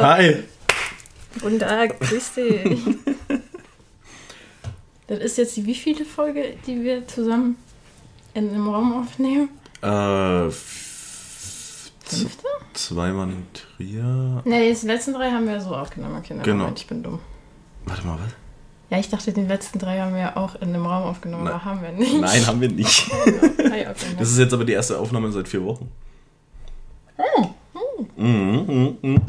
Hi. Guten Tag, grüß dich. das ist jetzt die wievielte Folge, die wir zusammen in einem Raum aufnehmen? Äh, Fünfte? zweimal in Trier. Nee, die letzten drei haben wir so aufgenommen. Okay, nein, Genau. Moment, ich bin dumm. Warte mal, was? Ja, ich dachte, den letzten drei haben wir auch in einem Raum aufgenommen, Nein. aber haben wir nicht. Nein, haben wir nicht. Das ist jetzt aber die erste Aufnahme seit vier Wochen. Mhm, mhm, mhm.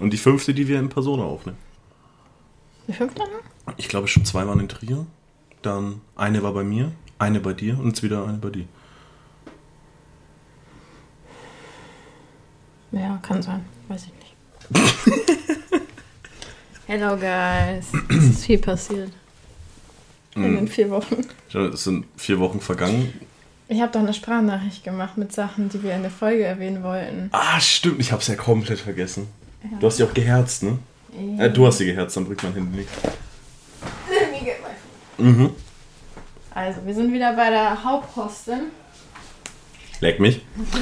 Und die fünfte, die wir in Persona aufnehmen. Die fünfte? ne? Ich glaube schon zweimal in Trier. Dann eine war bei mir, eine bei dir und jetzt wieder eine bei dir. Ja, kann sein. Weiß ich nicht. Hello, guys. Es ist viel passiert. In Mhm. den vier Wochen. Es sind vier Wochen vergangen. Ich habe doch eine Sprachnachricht gemacht mit Sachen, die wir in der Folge erwähnen wollten. Ah, stimmt, ich hab's ja komplett vergessen. Ja. Du hast sie auch geherzt, ne? Äh, du hast sie geherzt, dann bringt mein Handy nicht. Mhm. Also, wir sind wieder bei der Haupthostin. Leck mich.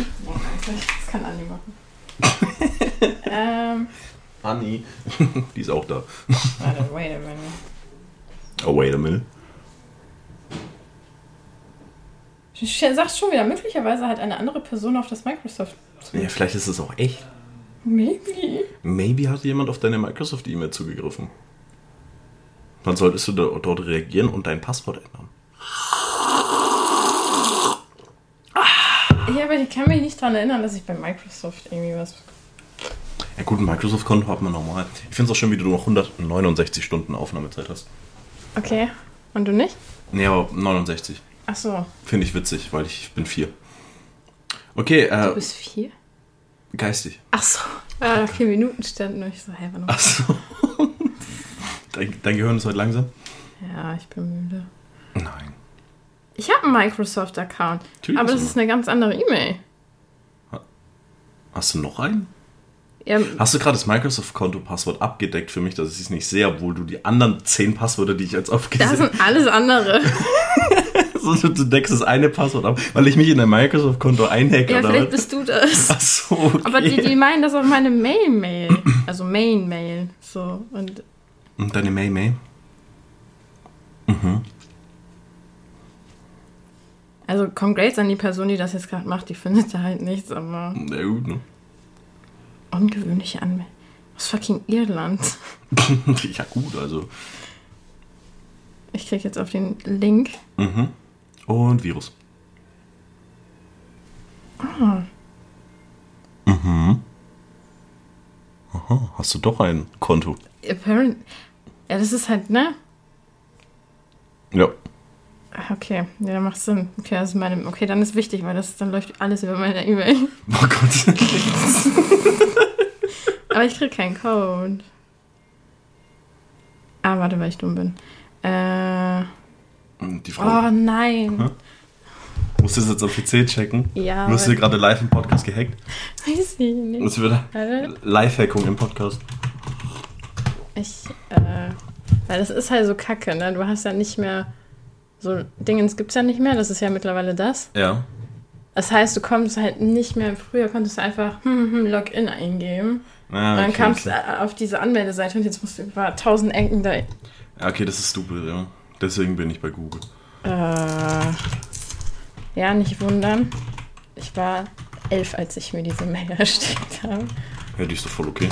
Das kann Andi machen. ähm, Anni. Die ist auch da. warte, wait a minute. Oh, wait a minute. Du sagst schon wieder, möglicherweise hat eine andere Person auf das Microsoft. Ja, vielleicht ist es auch echt. Maybe. Maybe hat jemand auf deine Microsoft-E-Mail zugegriffen. Dann solltest du do- dort reagieren und dein Passwort ändern. Ja, aber ich kann mich nicht daran erinnern, dass ich bei Microsoft irgendwie was. Ja gut, ein Microsoft-Konto hat man normal. Ich finde es auch schön, wie du noch 169 Stunden Aufnahmezeit hast. Okay. Und du nicht? Nee, aber 69. Ach so. Finde ich witzig, weil ich bin vier. Okay, Du äh, bist vier? Geistig. Ach so. Ah, vier Minuten standen und ich so, hä, wann noch? Achso. dein, dein Gehirn ist heute langsam? Ja, ich bin müde. Nein. Ich habe einen Microsoft-Account. Aber das ist eine ganz andere E-Mail. Hast du noch einen? Ja, Hast du gerade das Microsoft-Konto-Passwort abgedeckt für mich, dass ich es nicht sehe, obwohl du die anderen zehn Passwörter, die ich jetzt das aufgesehen sind alles andere. du, du deckst das eine Passwort ab, weil ich mich in dein Microsoft-Konto einhacke Ja, oder vielleicht was? bist du das. Ach so, okay. Aber die, die meinen das auf meine Mail-Mail. Also Main-Mail. So. Und Und deine May? Mhm. also Congrats an die Person, die das jetzt gerade macht. Die findet da halt nichts, aber Na gut, ne? ungewöhnliche Anmeldung. Aus fucking Irland. ja gut, also. Ich klicke jetzt auf den Link. Mhm. Und Virus. Ah. Mhm. Aha, hast du doch ein Konto. Apparent. Ja, das ist halt, ne? Ja. Ah, Okay, ja, dann macht Sinn. Okay, das ist meine, okay, dann ist wichtig, weil das dann läuft alles über meine E-Mail. Oh Gott. Aber ich krieg keinen Code. Ah, warte, weil ich dumm bin. Äh, Die Frau. oh nein. Hä? Musst du das jetzt am PC checken? Ja. Du hast aber- hier gerade live im Podcast gehackt. Weiß ich nicht. Das wird. Live-Hackung im Podcast. Ich, äh, weil das ist halt so kacke, ne? Du hast ja nicht mehr so Dingens gibt's ja nicht mehr, das ist ja mittlerweile das. Ja. Das heißt, du kommst halt nicht mehr, früher konntest du einfach hm, hm, Login eingeben. Ah, und dann okay, kamst du okay. äh, auf diese Anmeldeseite und jetzt musst du über tausend Ecken da. Ja, okay, das ist stupid, ja. Deswegen bin ich bei Google. Äh, ja, nicht wundern. Ich war elf, als ich mir diese Mail erstellt habe. Ja, die ist doch voll okay.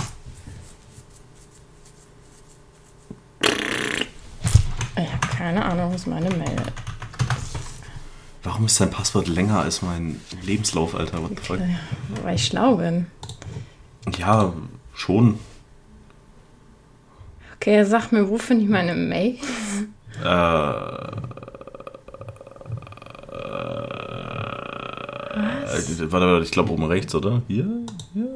Ich habe keine Ahnung, was meine Mail ist. Warum ist dein Passwort länger als mein Lebenslauf, Alter? What the fuck? Weil ich schlau bin. Ja, schon. Okay, sag mir, wo finde ich meine Mail? Äh. Was? Warte, warte, ich glaube oben rechts, oder? Hier? Hier?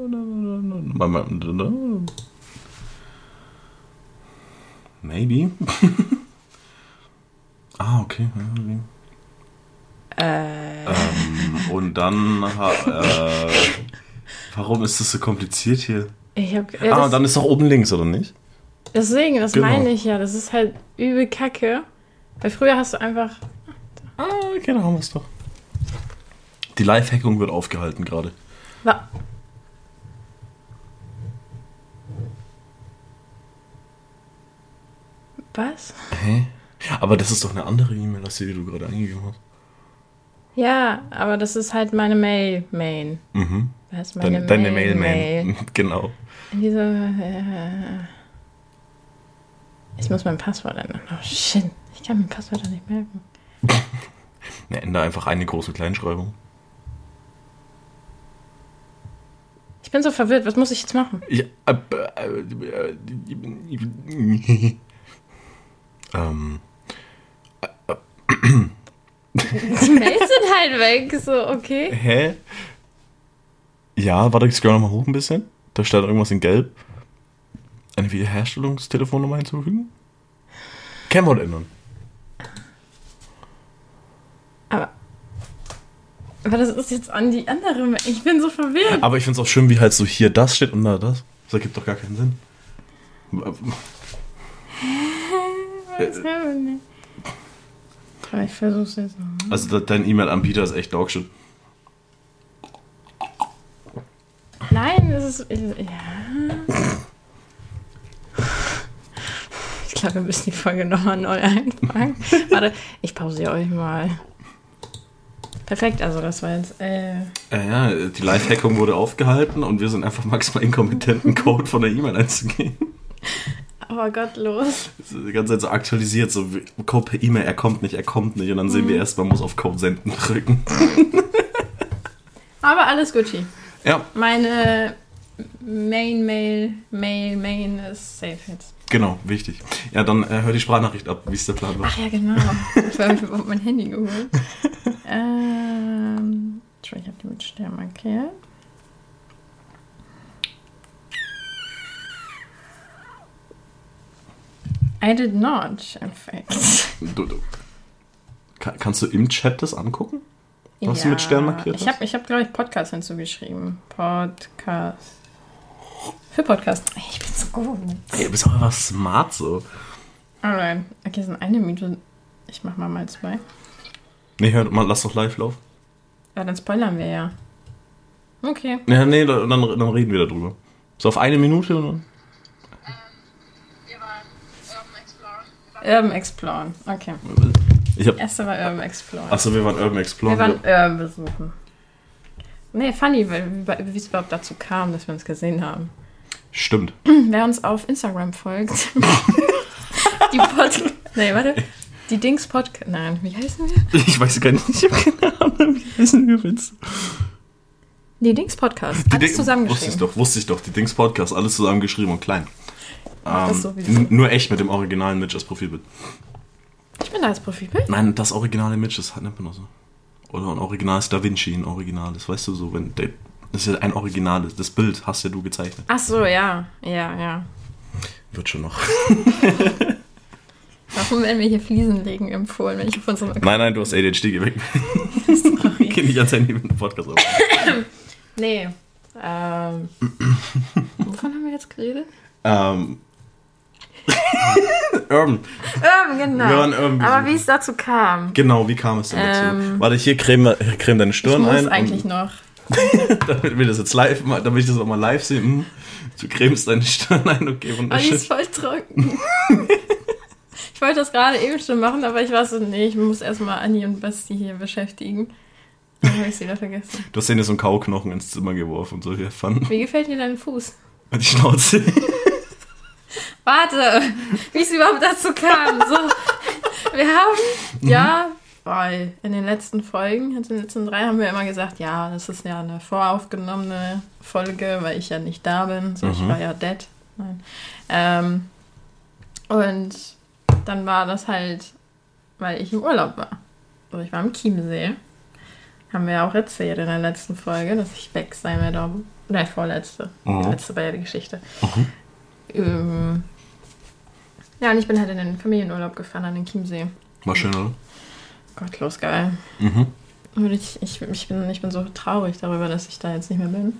Maybe. ah, okay. Äh, Ähm, und dann. Äh, warum ist das so kompliziert hier? ich hab, ja, ah, dann ist doch oben links, oder nicht? Deswegen, das genau. meine ich ja. Das ist halt übel kacke. Weil früher hast du einfach. Ah, genau, haben wir es doch. Die Live-Hackung wird aufgehalten gerade. Wa Was? Hä? Aber das ist doch eine andere E-Mail, als die, die du gerade eingegeben hast. Ja, aber das ist halt meine Mail-Main. Mhm. Was, meine deine Mail-Mail. Mail. Genau. Diese. Äh, ich muss mein Passwort ändern. Oh shit. Ich kann mein Passwort nicht merken. Ne, ändere einfach eine große Kleinschreibung. Ich bin so verwirrt. Was muss ich jetzt machen? Ja, äh, äh, äh, ähm, Die Mails sind halt weg. So, okay. hä? Ja, warte, ich scroll nochmal hoch ein bisschen. Da steht irgendwas in Gelb. Eine Wiederherstellungstelefonnummer hinzufügen. Kennwort ändern. Aber. Aber das ist jetzt an die andere. Ich bin so verwirrt. Aber ich finde es auch schön, wie halt so hier das steht und da das. Das ergibt doch gar keinen Sinn. Was? Aber ich versuch's jetzt noch. Also de- dein E-Mail-Anbieter ist echt Dogshit. Nein, das ist. Ja. Ich glaube, wir müssen die Folge nochmal neu einfangen. Warte, ich pausiere euch mal. Perfekt, also das war jetzt. Äh, Äh, ja, die Live-Hackung wurde aufgehalten und wir sind einfach maximal inkompetenten Code von der E-Mail einzugehen. aber gottlos. Die ganze Zeit so aktualisiert, so Code per E-Mail, er kommt nicht, er kommt nicht. Und dann sehen wir erst, man muss auf Code senden drücken. Aber alles Gucci. Ja, Meine Main, Mail, Mail, Main ist safe jetzt. Genau, wichtig. Ja, dann äh, hör die Sprachnachricht ab, wie es der Plan war. Ach ja, genau. Ich habe mein Handy geholt. ähm, ich habe die mit Stern markiert. I did not, in fact. Du, du. Ka- Kannst du im Chat das angucken? Was du mit Stern markiert Ich hast? habe, ich hab, glaube ich, Podcast hinzugeschrieben. Podcast. Für Podcast. Ich bin so gut. Ey, du bist auch einfach smart so. Alright. Okay, sind eine Minute. Ich mach mal mal zwei. Nee, hör mal, lass doch live laufen. Ja, dann spoilern wir ja. Okay. Ja, nee, dann, dann dann reden wir darüber. So auf eine Minute und dann. Wir waren Urban Explorer. Urban Exploren. Okay. Ich hab. Erste war Urban Exploren. Achso, wir waren Urban Explorer. wir waren Urban besuchen. Nee, funny, weil, wie es überhaupt dazu kam, dass wir uns gesehen haben. Stimmt. Wer uns auf Instagram folgt. die Pod... Nee, warte. Die Dings Podcast... Nein, wie heißen wir? Ich weiß gar nicht, ich habe keine Ahnung, wie heißen wir jetzt? Die Dings Podcast. Die Alles Ding- Wusste ich zusammengeschrieben. doch, wusste ich doch. Die Dings Podcast, alles zusammengeschrieben und klein. Ähm, n- nur echt mit dem originalen Mitch als Profilbild. Ich bin da als Profilbild. Nein, das originale Mitch, das nennt man auch so. Oder ein originales Da Vinci, ein originales, weißt du so, wenn der, das ist ja ein originales, das Bild hast ja du gezeichnet. Ach so, ja. Ja, ja. Wird schon noch. Warum werden wir hier Fliesen legen empfohlen, wenn ich auf unserem Nein, nein, du hast ADHD, weg. Sorry. Geh nicht ans Handy mit dem Podcast auf. Nee. Ähm, wovon haben wir jetzt geredet? ähm. Urban. Urban, genau. Wir waren Urban Aber wie es dazu kam. Genau, wie kam es denn dazu? Ähm. Warte, hier creme, creme deine Ich Stirn muss ein. eigentlich noch. damit wir das jetzt live, mal- damit ich das auch mal live sehe. hm, Du cremst deine Stirn ein, okay, Oh, die wunderschön. ist voll trocken. ich wollte das gerade eben schon machen, aber ich war so, nee, ich muss erstmal Anni und Basti hier beschäftigen. Dann habe ich sie wieder vergessen. Du hast denen so einen Kauknochen ins Zimmer geworfen und so hier fun. Wie gefällt dir dein Fuß? Die Schnauze. Warte, wie es überhaupt dazu kam. So, wir haben, ja, weil in den letzten Folgen, in den letzten drei haben wir immer gesagt, ja, das ist ja eine voraufgenommene Folge, weil ich ja nicht da bin. So, ich Mhm. war ja dead. Ähm, und dann war das halt, weil ich im Urlaub war. Also ich war im Chiemsee. Haben wir ja auch erzählt in der letzten Folge, dass ich weg sein werde. Nein, vorletzte. Mhm. Letzte war ja die Geschichte. Ähm, ja, und ich bin halt in den Familienurlaub gefahren an den Chiemsee. War schön, oder? Gottlos geil. Mhm. Und ich, ich, ich, bin, ich bin so traurig darüber, dass ich da jetzt nicht mehr bin.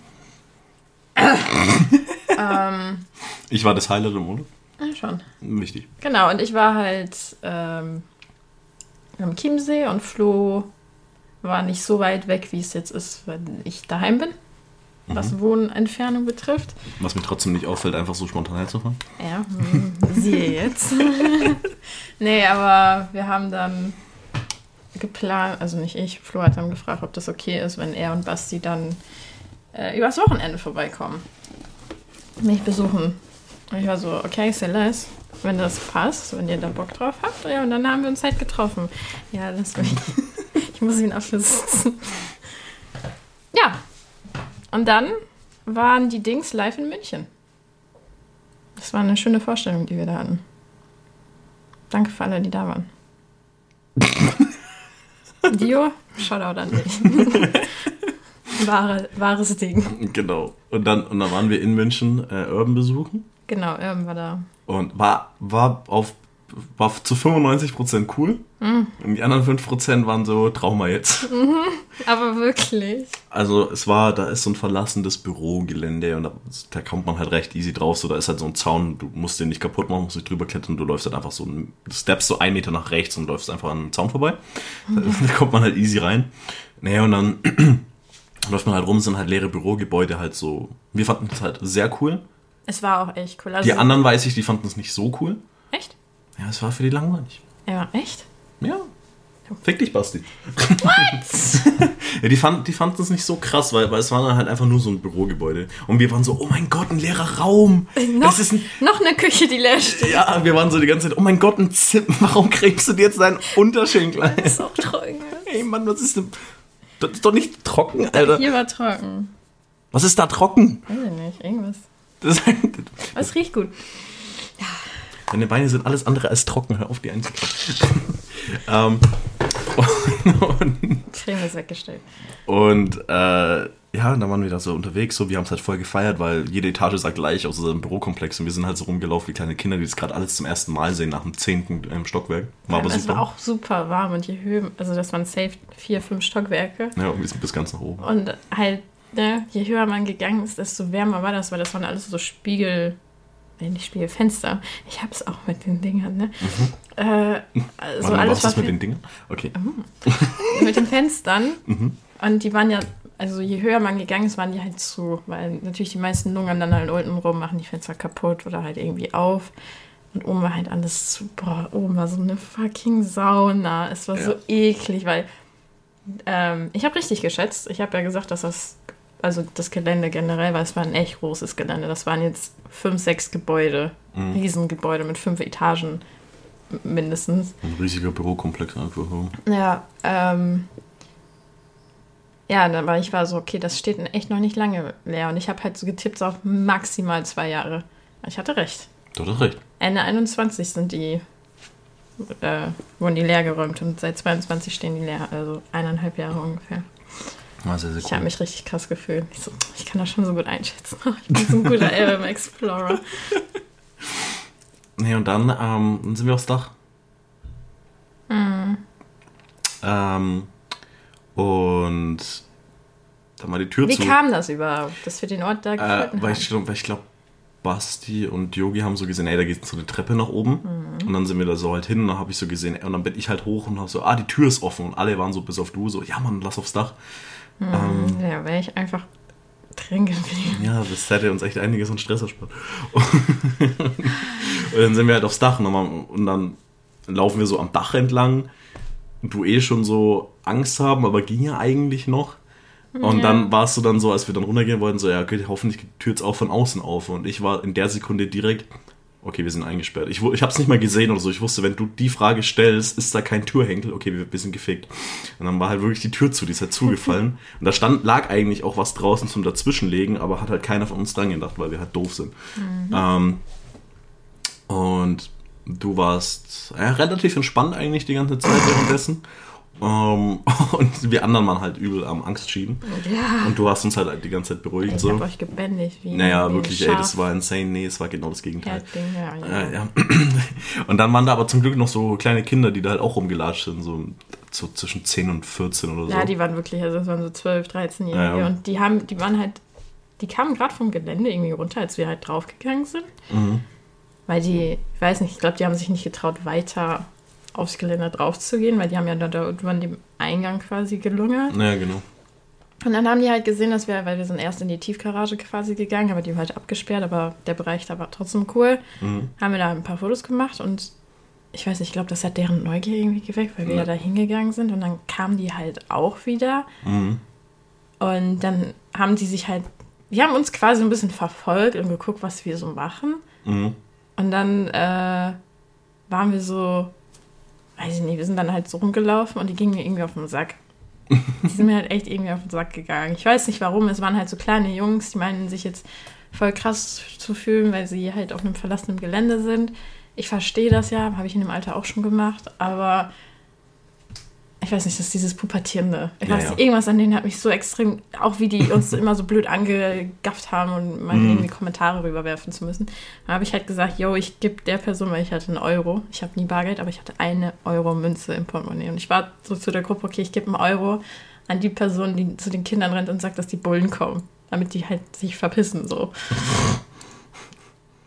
ähm, Ich war das Highlight im Urlaub. ja, schon. Wichtig. Genau, und ich war halt ähm, am Chiemsee und Flo war nicht so weit weg, wie es jetzt ist, wenn ich daheim bin. Was Wohnentfernung betrifft. Was mir trotzdem nicht auffällt, einfach so spontan herzufahren. Ja, hm, siehe jetzt. nee, aber wir haben dann geplant, also nicht ich, Flo hat dann gefragt, ob das okay ist, wenn er und Basti dann äh, übers Wochenende vorbeikommen. Mich besuchen. Und ich war so, okay, Celeste, wenn das passt, wenn ihr da Bock drauf habt. Ja, und dann haben wir uns halt getroffen. Ja, das will ich. ich muss ihn absitzen. Ja. Und dann waren die Dings live in München. Das war eine schöne Vorstellung, die wir da hatten. Danke für alle, die da waren. Dio, Shoutout an dich. Wahre, wahres Ding. Genau. Und dann, und dann waren wir in München äh, Urban besuchen. Genau, Urban war da. Und war, war auf war zu 95% cool. Mhm. Und die anderen 5% waren so Trauma jetzt. Aber wirklich. Also es war, da ist so ein verlassenes Bürogelände und da, da kommt man halt recht easy drauf. So, da ist halt so ein Zaun, du musst den nicht kaputt machen, musst nicht drüber klettern, du läufst halt einfach so, du steppst so einen Meter nach rechts und läufst einfach an den Zaun vorbei. Da, da kommt man halt easy rein. Naja, und dann läuft man halt rum, sind halt leere Bürogebäude halt so. Wir fanden das halt sehr cool. Es war auch echt cool. Also, Die anderen weiß ich, die fanden es nicht so cool. Ja, es war für die langweilig. Ja, echt? Ja. Fick dich, Basti. What? ja, die, fand, die fanden es nicht so krass, weil, weil es war dann halt einfach nur so ein Bürogebäude. Und wir waren so, oh mein Gott, ein leerer Raum. Noch, Das ist ein, noch eine Küche, die leer steht. ja, wir waren so die ganze Zeit, oh mein Gott, ein Zimmer. Warum kriegst du dir jetzt deinen Unterschenkel ein? Ist auch trocken. Ey, Mann, was ist denn... Das ist doch nicht trocken, Alter. Hier war trocken. Was ist da trocken? Weiß ich nicht, irgendwas. Das, Aber es riecht gut. Deine Beine sind alles andere als trocken. Hör auf, die einzuklappen. ähm, und, Creme ist weggestellt. Und äh, ja, dann waren wir da so unterwegs, so wir haben es halt voll gefeiert, weil jede Etage sah gleich aus unserem Bürokomplex und wir sind halt so rumgelaufen wie kleine Kinder, die das gerade alles zum ersten Mal sehen nach dem zehnten ähm, Stockwerk. War aber es super. war auch super warm und je höher, also das waren safe vier, fünf Stockwerke. ja, und wir sind bis ganz nach oben. Und halt, ne, je höher man gegangen ist, desto wärmer war das, weil das waren alles so Spiegel, nee, nicht Spiegelfenster. Ich hab's auch mit den Dingern, ne? Äh, also Mhm. Warte, alles was mit den Dingen? Okay. mit den Fenstern. Mhm. Und die waren ja, also je höher man gegangen ist, waren die halt zu, weil natürlich die meisten lungern dann halt unten rum, machen die Fenster kaputt oder halt irgendwie auf. Und oben war halt alles zu, boah, oben war so eine fucking Sauna. Es war so Ja. eklig, weil ähm, ich habe richtig geschätzt. Ich habe ja gesagt, dass das, also das Gelände generell, weil es war ein echt großes Gelände. Das waren jetzt fünf, sechs Gebäude, Mhm. Riesengebäude mit fünf Etagen mindestens. Ein riesiger Bürokomplex einfach. Ja, ähm. Ja, aber ich war so, okay, das steht echt noch nicht lange leer. Und ich habe halt so getippt so auf maximal zwei Jahre. Ich hatte recht. Du hast recht. Ende 21 sind die, äh, wurden die leer geräumt und seit 22 stehen die leer. Also eineinhalb Jahre ungefähr. War sehr, sehr Ich habe cool. mich richtig krass gefühlt. Ich, so, ich kann das schon so gut einschätzen. Ich bin so ein guter LM Explorer. Nee, und dann, ähm, sind wir aufs Dach. Hm. Ähm, und dann war die Tür Wie zu. kam das überhaupt, dass wir den Ort da Äh, gefunden weil haben? ich glaube, weil ich glaub, Basti und Yogi haben so gesehen, ey, da geht so eine Treppe nach oben. Mhm. Und dann sind wir da so halt hin und dann habe ich so gesehen, ey, und dann bin ich halt hoch und habe so, ah, die Tür ist offen. Und alle waren so bis auf du, so, ja, Mann, lass aufs Dach. Ähm, Ja, wäre ich einfach drin geblieben. ja, das hätte uns echt einiges an Stress erspart. und dann sind wir halt aufs Dach und dann, und dann laufen wir so am Dach entlang. Und du eh schon so Angst haben, aber ging ja eigentlich noch. Und Ja. dann war es so dann so, als wir dann runtergehen wollten, so, ja, okay, hoffentlich geht die Tür jetzt auch von außen auf. Und ich war in der Sekunde direkt, okay, wir sind eingesperrt. Ich, ich habe es nicht mal gesehen oder so. Ich wusste, wenn du die Frage stellst, ist da kein Türhenkel, okay, wir, wir sind gefickt. Und dann war halt wirklich die Tür zu, die ist halt zugefallen. Und da stand, lag eigentlich auch was draußen zum Dazwischenlegen, aber hat halt keiner von uns dran gedacht, weil wir halt doof sind. Ähm, und du warst ja, relativ entspannt eigentlich die ganze Zeit währenddessen. Ähm, und wir anderen waren halt übel am Angst schieben. Ja. Und du hast uns halt die ganze Zeit beruhigt. Ich so. habe euch gebändigt. Wie, Naja, wie wirklich, ey, das war insane. Nee, es war genau das Gegenteil. Ja, ja. Ja, ja. Und dann waren da aber zum Glück noch so kleine Kinder, die da halt auch rumgelatscht sind, so, so zwischen 10 und 14 oder so. Ja, die waren wirklich, also das waren so 12, 13-Jährige. Ja, ja. Und die haben, die waren halt, die kamen gerade vom Gelände irgendwie runter, als wir halt draufgegangen sind. Mhm. Weil die, ich weiß nicht, ich glaube, die haben sich nicht getraut, weiter aufs Geländer drauf zu gehen, weil die haben ja da, da irgendwann dem Eingang quasi gelungert. Ja, genau. Und dann haben die halt gesehen, dass wir, weil wir sind erst in die Tiefgarage quasi gegangen, aber die war halt abgesperrt, aber der Bereich da war trotzdem cool. Mhm. Haben wir da ein paar Fotos gemacht und ich weiß nicht, ich glaube, das hat deren Neugier irgendwie geweckt, weil wir Ja. ja da hingegangen sind und dann kamen die halt auch wieder. Mhm. Und dann haben die sich halt, die haben uns quasi ein bisschen verfolgt und geguckt, was wir so machen. Mhm. Und dann äh, waren wir so, weiß ich nicht, wir sind dann halt so rumgelaufen und die gingen mir irgendwie auf den Sack. Die sind mir halt echt irgendwie auf den Sack gegangen. Ich weiß nicht warum, es waren halt so kleine Jungs, die meinen sich jetzt voll krass zu fühlen, weil sie halt auf einem verlassenen Gelände sind. Ich verstehe das ja, habe ich in dem Alter auch schon gemacht, aber ich weiß nicht, das ist dieses Pubertierende. Ich Ja, weiß ja. irgendwas an denen hat mich so extrem, auch wie die uns immer so blöd angegafft haben und mal Mhm. irgendwie Kommentare rüberwerfen zu müssen. Dann habe ich halt gesagt, yo, ich gebe der Person, weil ich hatte einen Euro. Ich habe nie Bargeld, aber ich hatte eine Euro Münze im Portemonnaie. Und ich war so zu der Gruppe, okay, ich gebe einen Euro an die Person, die zu den Kindern rennt und sagt, dass die Bullen kommen. Damit die halt sich verpissen, so.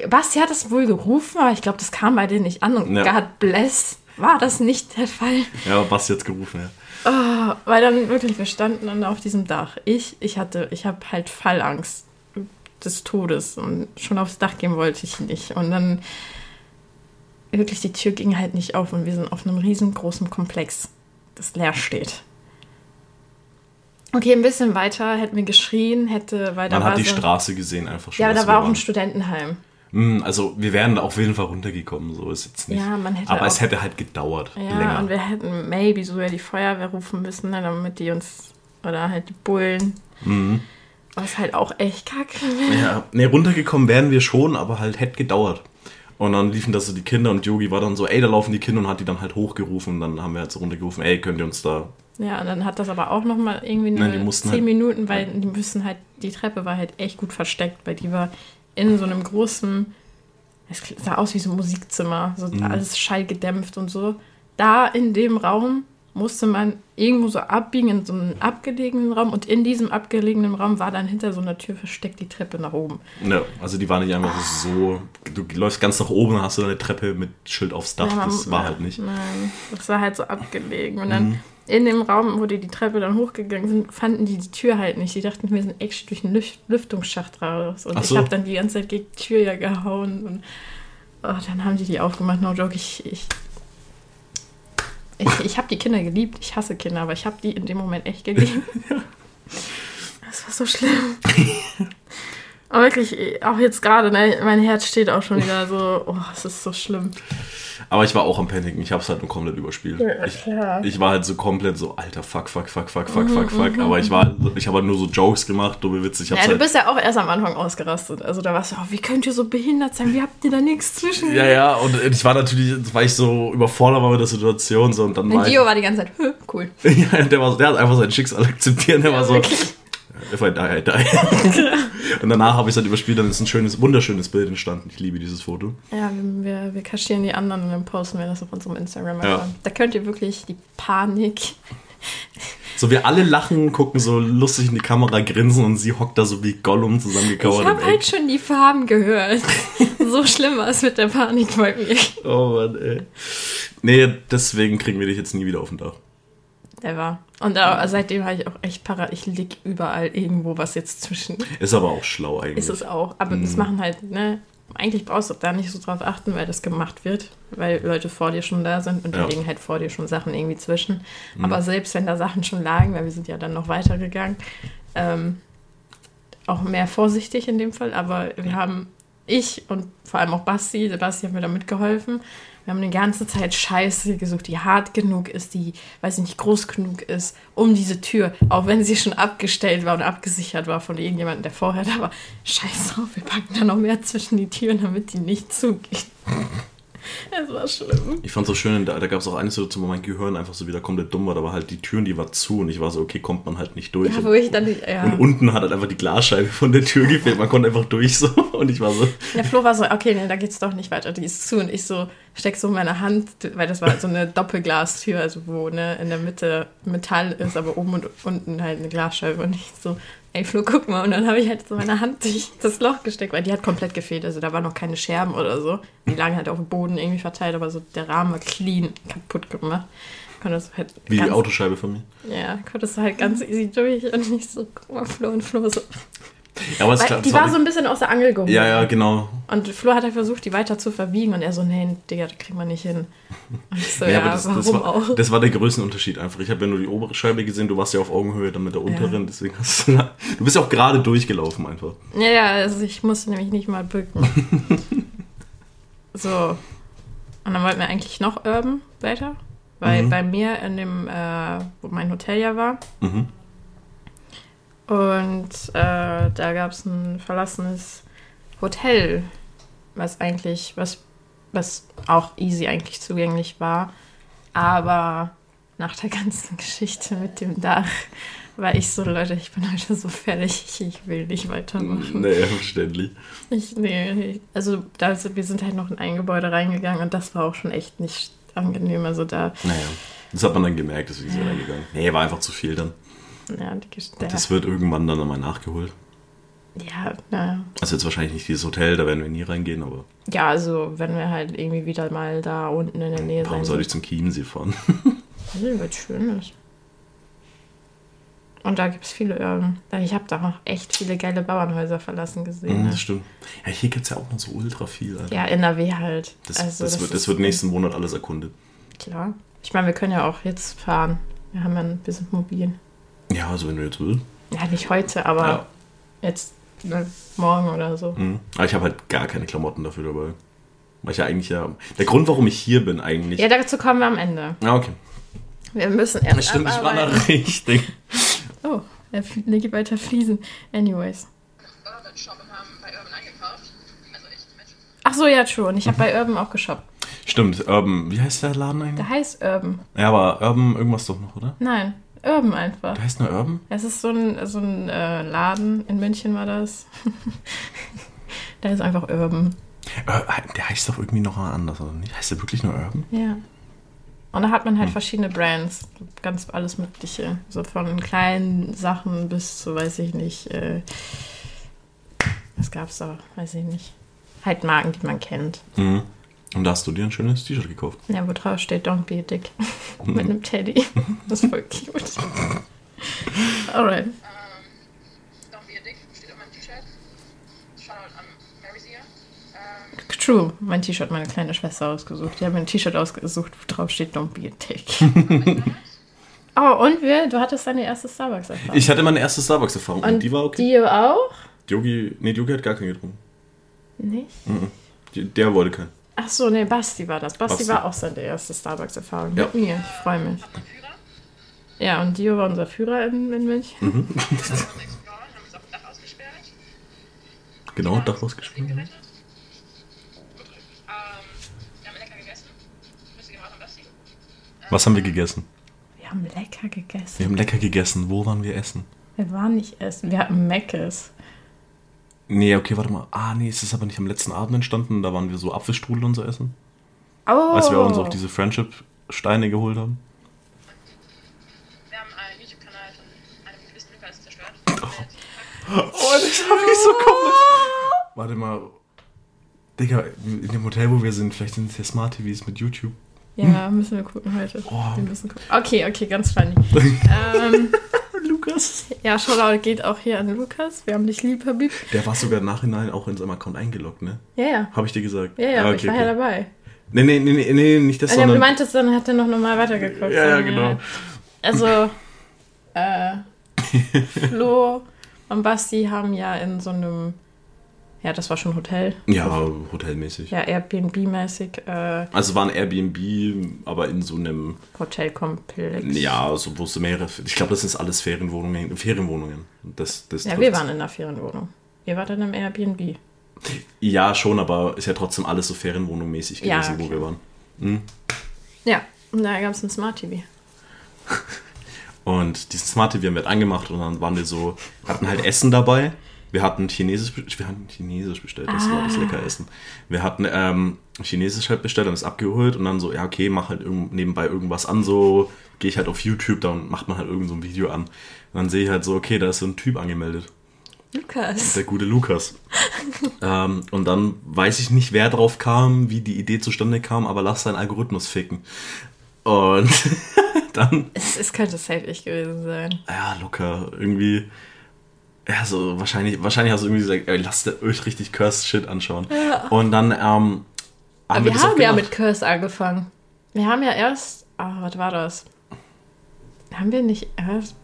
Basti hat das wohl gerufen, aber ich glaube, das kam bei denen nicht an. Und Ja. God bless, war das nicht der Fall. Ja, Basti jetzt gerufen, ja. Oh, weil dann wirklich, wir standen dann auf diesem Dach. Ich, ich hatte, ich habe halt Fallangst des Todes und schon aufs Dach gehen wollte ich nicht. Und dann wirklich, die Tür ging halt nicht auf und wir sind auf einem riesengroßen Komplex, das leer steht. Okay, ein bisschen weiter hätten wir geschrien, hätte, weil da Man hat die so, Straße gesehen einfach schon. Ja, da war auch ein. Studentenheim. Mm, Also wir wären auf jeden Fall runtergekommen, so ist jetzt nicht. Ja, man hätte Aber es hätte halt gedauert, Ja, länger. und wir hätten maybe sogar die Feuerwehr rufen müssen, ne, damit die uns, oder halt die Bullen. Mhm. Was halt auch echt kacke. Ja, ne, runtergekommen wären wir schon, aber halt hätte gedauert. Und dann liefen da so die Kinder und Yogi war dann so, ey, da laufen die Kinder und hat die dann halt hochgerufen und dann haben wir halt so runtergerufen, ey, könnt ihr uns da. Ja, und dann hat das aber auch nochmal irgendwie Nein, die eine mussten 10 halt- Minuten, weil die müssen halt, die Treppe war halt echt gut versteckt, weil die war in so einem großen, es sah aus wie so ein Musikzimmer, so Mhm. alles schallgedämpft und so. Da in dem Raum musste man irgendwo so abbiegen in so einen abgelegenen Raum und in diesem abgelegenen Raum war dann hinter so einer Tür versteckt die Treppe nach oben. Ja, also die war nicht einfach so, du läufst ganz nach oben, hast du eine Treppe mit Schild aufs Dach, Ja, man- das war halt nicht. Nein, das war halt so abgelegen. Und dann Mhm. In dem Raum, wo die die Treppe dann hochgegangen sind, fanden die die Tür halt nicht. Die dachten, wir sind echt durch einen Lüft Lüftungsschacht raus. Und Ach ich so. habe dann die ganze Zeit gegen die Tür ja gehauen. Und oh, dann haben die die aufgemacht. No joke, ich... ich ich, ich habe die Kinder geliebt. Ich hasse Kinder, aber ich habe die in dem Moment echt geliebt. Das war so schlimm. Aber wirklich, auch jetzt gerade, ne, mein Herz steht auch schon wieder so, oh, es ist so schlimm. Aber ich war auch am Paniken, ich hab's halt nur komplett überspielt. Ja, ich, ich war halt so komplett so, alter, fuck, fuck, fuck, fuck, fuck, Mhm, fuck, fuck. Aber ich war, ich habe halt nur so Jokes gemacht, dumme Witze. Ich hab's Ja, du halt, bist ja auch erst am Anfang ausgerastet. Also da warst du, oh, wie könnt ihr so behindert sein? Wie habt ihr da nichts zwischen? ja, ja, und ich war natürlich, weil ich so überfordert war mit der Situation, so, und dann Und war Dio war die ganze Zeit, "Hö, cool. ja, der, war, der hat einfach sein Schicksal akzeptiert, der war so, wirklich. If I die, I die. und danach habe ich es halt überspielt, dann ist ein schönes, wunderschönes Bild entstanden. Ich liebe dieses Foto. Ja, wir, wir, kaschieren die anderen und dann posten wir das auf unserem instagram Ja. Da könnt ihr wirklich die Panik. So, wir alle lachen, gucken so lustig in die Kamera, grinsen und sie hockt da so wie Gollum Ich zusammengekauert habe im halt schon die Farben gehört. so schlimm war es mit der Panik bei mir. Oh Mann, ey. Nee, deswegen kriegen wir dich jetzt nie wieder auf dem Dach. Der war. Und da, seitdem habe ich auch echt parat. Ich lieg überall irgendwo was jetzt zwischen. Ist aber auch schlau eigentlich. Ist es auch. Aber das machen halt, ne? Eigentlich brauchst du da nicht so drauf achten, weil das gemacht wird, weil Leute vor dir schon da sind und Ja. da liegen halt vor dir schon Sachen irgendwie zwischen. Aber selbst wenn da Sachen schon lagen, weil wir sind ja dann noch weitergegangen, ähm, auch mehr vorsichtig in dem Fall, aber wir haben, ich und vor allem auch Basti, der Basti hat mir da mitgeholfen, wir haben die ganze Zeit Scheiße gesucht, die hart genug ist, die, weiß ich nicht, groß genug ist, um diese Tür, auch wenn sie schon abgestellt war und abgesichert war von irgendjemandem, der vorher da war. Scheiß drauf, wir packen da noch mehr zwischen die Türen, damit die nicht zugeht. Es war schlimm. Ich fand so schön, da, da gab es auch eine Situation, wo mein Gehirn einfach so wieder komplett dumm war. Da war halt die Türen, die war zu und ich war so, okay, kommt man halt nicht durch. Ja, und, wo ich dann, die, ja. und unten hat halt einfach die Glasscheibe von der Tür gefehlt. Man konnte einfach durch so und ich war so, Der Flo war so, okay, nee, da geht's doch nicht weiter, die ist zu. Und ich so, steck so meine Hand, weil das war so eine Doppelglastür, also wo ne, in der Mitte Metall ist, aber oben und unten halt eine Glasscheibe. Und ich so, ey Flo, guck mal. Und dann habe ich halt so meine Hand durch das Loch gesteckt, weil die hat komplett gefehlt. Also da waren noch keine Scherben oder so. Die lagen halt auf dem Boden irgendwie verteilt, aber so der Rahmen war clean kaputt gemacht. konntest halt Wie die ganz, Autoscheibe von mir. Ja, konntest du halt ganz easy durch und nicht so, guck mal, Flo und Flo so. Ja, aber Weil, die war so ein bisschen aus der Angel geholt. Ja, ja, genau. Und Flo hat halt versucht, die weiter zu verbiegen und er so, nee, Digga, das kriegen wir nicht hin. Und ich so, Ja, ja, aber das, warum das, war, auch? das war der Größenunterschied einfach. Ich habe ja nur die obere Scheibe gesehen, du warst ja auf Augenhöhe dann mit der unteren, deswegen hast du. Du bist ja auch gerade durchgelaufen einfach. Ja, ja, also ich musste nämlich nicht mal bücken. so. Und dann wollten wir eigentlich noch Urban weiter. Weil Mhm. bei mir in dem, äh, wo mein Hotel ja war. Mhm. Und äh, da gab es ein verlassenes Hotel, was eigentlich, was, was auch easy eigentlich zugänglich war. Aber nach der ganzen Geschichte mit dem Dach war ich so, Leute, ich bin heute so fertig, ich, will nicht weitermachen. Nee, verständlich. Ich, nee, also da, wir sind halt noch in ein Gebäude reingegangen und das war auch schon echt nicht angenehm. Also da, Naja. Das hat man dann gemerkt, deswegen sind wir reingegangen. Nee, war einfach zu viel dann. Ja, die. Das wird irgendwann dann nochmal nachgeholt. Ja, naja. Also jetzt wahrscheinlich nicht dieses Hotel, da werden wir nie reingehen, aber Ja, also wenn wir halt irgendwie wieder mal da unten in der Nähe warum sein soll ich zum Chiemsee fahren? Ja, wird schön ist. Und da gibt es viele, ähm, ich habe da noch echt viele geile Bauernhäuser verlassen gesehen. Mhm, Ne? das stimmt. Ja, hier gibt es ja auch noch so ultra viel. Alter. Ja, NRW halt. Das, also, das, wird, ist das wird nächsten Monat alles erkundet. Klar. Ich meine, wir können ja auch jetzt fahren. Wir haben ja ein bisschen mobil. Ja, also wenn du jetzt willst. Ja, nicht heute, aber Ja. jetzt ne, morgen oder so. Mhm. Aber ich habe halt gar keine Klamotten dafür dabei. Weil ich ja eigentlich ja. Der Grund, warum ich hier bin, eigentlich. Ja, dazu kommen wir am Ende. Ah, okay. Wir müssen erst Stimmt, ich war da richtig. Oh, er geht weiter fließen. Anyways. Urban Shop und haben bei Urban eingekauft. Also ich Ach so, ja, true. Und ich habe bei Urban auch geshoppt. Stimmt, Urban. Wie heißt der Laden eigentlich? Der heißt Urban. Ja, aber Urban irgendwas doch noch, oder? Nein, Urban einfach. Der heißt nur Urban? Es ist so ein, so ein äh, Laden, in München war das. da ist einfach Urban. Äh, der heißt doch irgendwie noch anders, oder nicht? Heißt der wirklich nur Urban? Ja. Und da hat man Hm. halt verschiedene Brands. Ganz alles Mögliche. So von kleinen Sachen bis zu, weiß ich nicht, äh, was gab's da? Weiß ich nicht. Halt Marken, die man kennt. Mhm. Und da hast du dir ein schönes T-Shirt gekauft. Ja, wo drauf steht Don't be a dick. Mit einem Teddy. Das ist voll cute. Alright. ähm, Don't be a Dick steht auf meinem T-Shirt. Shoutout an Mary's Ear. Ähm, True. Mein T-Shirt hat meine kleine Schwester ausgesucht. Die hat mir ein T-Shirt ausgesucht, wo drauf steht Don't be a dick. oh, und wir, du hattest deine erste Starbucks-Erfahrung. Ich hatte meine erste Starbucks-Erfahrung und, Und die war okay. Dio auch? Yogi, nee, Yogi hat gar keinen getrunken. Nicht? Die- Der wollte keinen. Ach so, nee, Basti war das. Basti, Basti. war auch seine erste Starbucks-Erfahrung. Ja. Mit mir. Ich freue mich. Ja, und Dio war unser Führer in, in München. Mhm. Dem Dach ausgesperrt. Genau, Ja. Was haben wir gegessen? Wir haben lecker gegessen. Wir haben lecker gegessen. Wo waren wir essen? Wir waren nicht essen. Wir hatten Meckes. Nee, okay, warte mal. Ah, nee, es ist aber nicht am letzten Abend entstanden. Da waren wir so Apfelstrudel und so essen. Oh. Als wir uns auch diese Friendship-Steine geholt haben. Wir haben einen YouTube-Kanal von einem gewissen Lukas zerstört. Oh, das hab ich so komisch. Warte mal. Digga, in dem Hotel, wo wir sind, vielleicht sind es ja Smart TVs mit YouTube. Ja, müssen wir gucken heute. Oh. Wir müssen gucken. Okay, okay, ganz funny. ähm, Lukas. ja, Shoutout geht auch hier an Lukas. Wir haben dich lieb, Habib. Der war sogar im Nachhinein auch in seinem Account eingeloggt, ne? Ja, ja. Hab ich dir gesagt. Ja, ja, Ah, ich war ja dabei. Nee, nee, nee, nee, nee, nicht das, ja, aber du sondern... meintest, dann hat er noch normal weitergeguckt. Ja, ja, genau. Also, äh, Flo und Basti haben ja in so einem, ja, das war schon Hotel. Ja, hotelmäßig. Ja, Airbnb-mäßig, äh, Also war ein Airbnb, aber in so einem, Hotelkomplex. ja, so wo es mehrere, ich glaube, das ist alles Ferienwohnungen, Ferienwohnungen. Das, das Ja, wir waren in einer Ferienwohnung. Ihr wart in einem Airbnb. Ja, schon, aber ist ja trotzdem alles so Ferienwohnung-mäßig gewesen, Ja, wo okay. wir waren. Hm? Ja, und da gab es ein Smart TV. Und diesen Smart TV haben wir halt angemacht und dann waren wir so, hatten halt Essen dabei. Wir hatten Chinesisch, wir hatten Chinesisch bestellt, das war das Ah. lecker Essen. Wir hatten ähm, Chinesisch halt bestellt, dann ist abgeholt und dann so, ja okay, mach halt irgend, nebenbei irgendwas an, so gehe ich halt auf YouTube, dann macht man halt irgend so ein Video an. Und dann sehe ich halt so, okay, da ist so ein Typ angemeldet, Lukas. der gute Lukas. ähm, und dann weiß ich nicht, wer drauf kam, wie die Idee zustande kam, aber lass seinen Algorithmus ficken. Und dann, Es, es könnte safe ich gewesen sein. ja, locker, irgendwie, ja, so, wahrscheinlich, wahrscheinlich hast du irgendwie gesagt, ey, lasst euch richtig Cursed Shit anschauen. Und dann, ähm, haben Aber wir das auch haben ja mit Curse angefangen. Wir haben ja erst. Ah, was war das? Haben wir nicht erst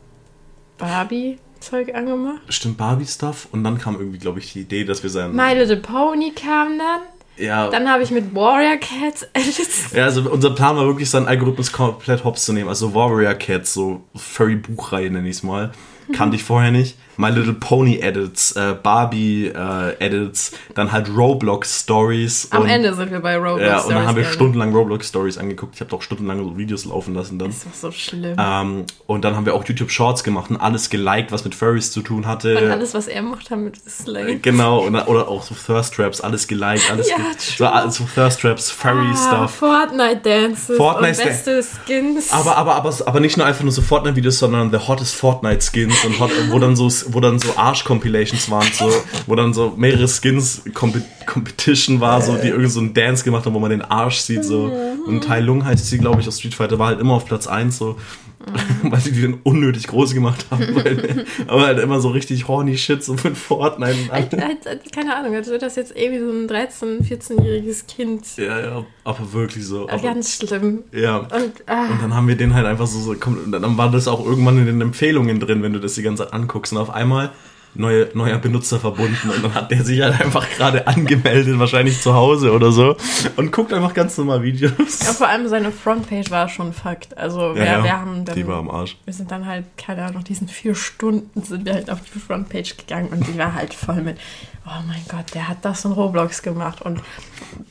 Barbie-Zeug angemacht? Stimmt, Barbie-Stuff. Und dann kam irgendwie, glaube ich, die Idee, dass wir sein. My Little Pony kam dann. Ja, Dann habe ich mit Warrior Cats Edits. ja, also unser Plan war wirklich, seinen Algorithmus komplett hops zu nehmen. Also Warrior Cats, so Furry-Buchreihe nenne ich es mal. Kannte ich vorher nicht. My Little Pony Edits, äh, Barbie äh, Edits, dann halt Roblox Stories. Am und, Ende sind wir bei Roblox. Ja, und dann haben wir Stories stundenlang Roblox Stories angeguckt. Ich habe auch stundenlang so Videos laufen lassen dann. Das war so schlimm. Ähm, und dann haben wir auch YouTube Shorts gemacht und alles geliked, was mit Furries zu tun hatte. und alles, was er mochte, haben wir Slay. Genau, und, oder auch so Thirst Traps, alles geliked, alles Ja, ge. So, also Thirst Traps, Furry Ah, Stuff. Fortnite Dances. Fortnite und beste Skins. Aber, aber, aber, aber nicht nur einfach nur so Fortnite-Videos, sondern The Hottest Fortnite Skins und hot, wo dann so, wo dann so Arsch-Compilations waren, so, wo dann so mehrere Skins Competition war, so, die irgendwie so einen Dance gemacht haben, wo man den Arsch sieht, so. Und Tai Lung heißt sie, glaube ich, aus Street Fighter, war halt immer auf Platz 1, so. weil sie die dann unnötig groß gemacht haben, weil, aber halt immer so richtig horny Shit, so mit Fortnite. als- als- keine Ahnung, als wäre das jetzt irgendwie so ein 13-, 14-jähriges Kind. Ja, ja, aber wirklich so. Aber, Ganz schlimm. ja. Und, ah, Und dann haben wir den halt einfach so, so komm, dann war das auch irgendwann in den Empfehlungen drin, wenn du das die ganze Zeit anguckst. Und auf einmal neue, neuer Benutzer verbunden. Und dann hat der sich halt einfach gerade angemeldet, wahrscheinlich zu Hause oder so. Und guckt einfach ganz normal Videos. ja, vor allem seine Frontpage war schon Fakt. Also wir, Ja, ja, wir haben dann, die war am Arsch. wir sind dann halt, keine Ahnung, diesen vier Stunden sind wir halt auf die Frontpage gegangen und die war halt voll mit, oh mein Gott, der hat das in Roblox gemacht und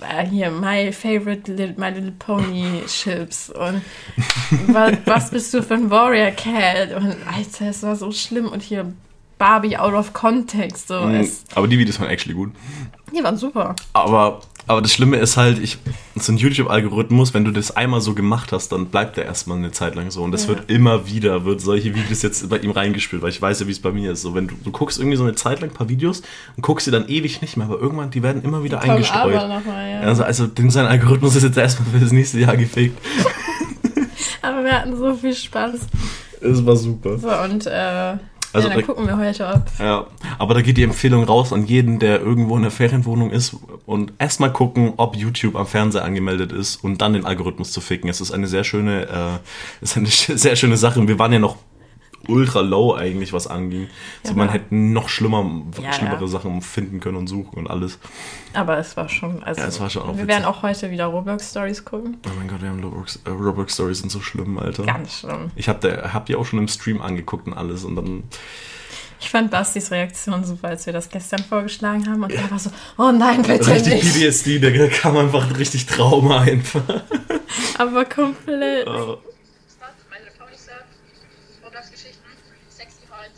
äh, hier, my favorite Little, My Little Pony Chips und was, was bist du für ein Warrior Cat und Alter, es war so schlimm und hier Barbie out of context, so. Es, Aber die Videos waren actually gut. die waren super. Aber, aber das Schlimme ist halt, ich, so ein YouTube-Algorithmus, wenn du das einmal so gemacht hast, dann bleibt der erstmal eine Zeit lang so. Und das Ja. wird immer wieder, wird solche Videos jetzt bei ihm reingespielt, weil ich weiß ja, wie es bei mir ist. So, wenn du, du guckst irgendwie so eine Zeit lang ein paar Videos und guckst sie dann ewig nicht mehr, aber irgendwann, die werden immer wieder eingestreut. Aber nochmal, ja. Also, also sein Algorithmus ist jetzt erstmal für das nächste Jahr gefickt. Aber wir hatten so viel Spaß. Es war super. So, und äh, Also ja, dann da- gucken wir heute, ob. Ja, aber da geht die Empfehlung raus an jeden, der irgendwo in der Ferienwohnung ist und erstmal gucken, ob YouTube am Fernseher angemeldet ist und dann den Algorithmus zu ficken. Es ist eine sehr schöne, äh, ist eine sehr schöne Sache. Und wir waren ja noch ultra low eigentlich, was anging. Also Ja, man hätte noch schlimmer, Ja, schlimmere ja. Sachen finden können und suchen und alles. Aber es war schon. Also, Ja, es war schon auch wir witzig. werden auch heute wieder Roblox-Stories gucken. Oh mein Gott, wir haben Roblox, äh, Roblox Stories sind so schlimm, Alter. Ganz schlimm. Ich hab, der, hab die auch schon im Stream angeguckt und alles und dann Ich fand Bastis Reaktion super, als wir das gestern vorgeschlagen haben. Und er war so, oh nein, bitte richtig nicht. PTSD, da kam einfach richtig Trauma einfach. Aber komplett. Oh. Stuff, My Little Pony Stuff, Roblox-Geschichten, Sexy Hot,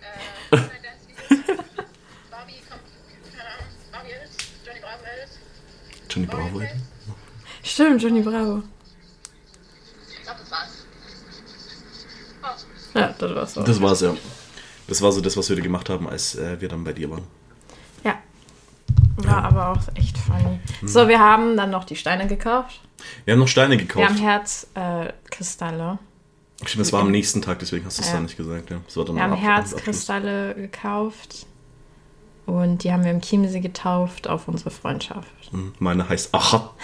äh, Fortnite Dance Videos, Barbie, kommt, keine Ahnung, Barbie Edits, Johnny Bravo Edits, Johnny Bravo. Stimmt, Johnny Bravo. Ich glaube, das war's. Oh, Ja, das war's so. Das war's ja. Das war so das, was wir gemacht haben, als äh, wir dann bei dir waren. Ja. War aber auch echt funny. So, wir haben dann noch die Steine gekauft. Wir haben noch Steine Wir gekauft. haben Herzkristalle. Äh. Stimmt, das war am nächsten Tag, deswegen hast du es Ja. da nicht gesagt. Ja. Das war dann Wir am haben. Herzkristalle gekauft. Und die haben wir im Chiemsee getauft auf unsere Freundschaft. Meine heißt Aha.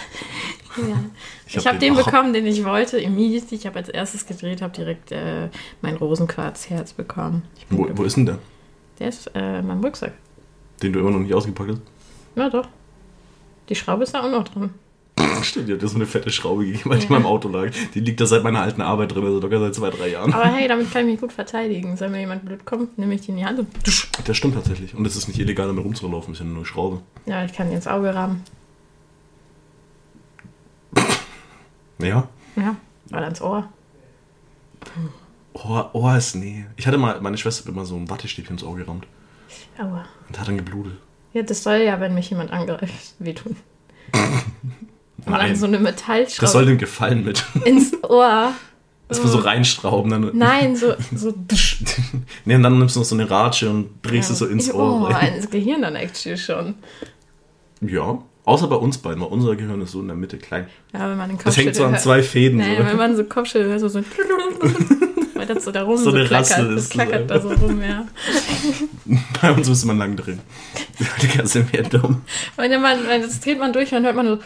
Ja. Ich, hab habe den Aha. bekommen, den ich wollte. Immediately. Ich habe als erstes gedreht, habe direkt äh, mein Rosenquarzherz bekommen. Wo, wo ist denn der? Der ist äh, in meinem Rucksack. Den du immer noch nicht ausgepackt hast? Ja, doch. Die Schraube ist da auch noch drin. Stimmt, ihr habt dir so eine fette Schraube gegeben, weil die in meinem Auto lag. Die liegt da seit meiner alten Arbeit drin, also locker seit zwei, drei Jahren. Aber hey, damit kann ich mich gut verteidigen. Wenn mir jemand blöd kommt, nehme ich die in die Hand und tusch. Das stimmt tatsächlich. Und es ist nicht illegal, damit rumzulaufen, ist ja nur eine Schraube. Ja, ich kann die ins Auge rammen. Ja? Ja. Oder ins Ohr. Ohr, Ohr ist nee. Ich hatte mal, meine Schwester hat immer so ein Wattestäbchen ins Ohr gerammt. Aua. Und hat dann geblutet. Ja, das soll ja, wenn mich jemand angreift, wehtun. Nein. so eine Das soll Metallschraube dem gefallen mit. ins Ohr. Das war so reinstrauben. Dann, Nein, so, so. Nee, und dann nimmst du noch so eine Ratsche und drehst es so ins Ohr Oh, rein. ins Gehirn dann actually schon. Ja, Außer bei uns beiden, weil unser Gehirn ist so in der Mitte klein. Ja, wenn man den Kopf Das hängt so an zwei Fäden. Nee, so. wenn man so Kopfschüttel hört, so so das so da rum So so, eine klackert. Rassel Das ist klackert das da so rum, ja. Bei uns müsste man lang drehen. Digga, sind wir dumm. Wenn man, wenn das dreht man durch, dann hört man so,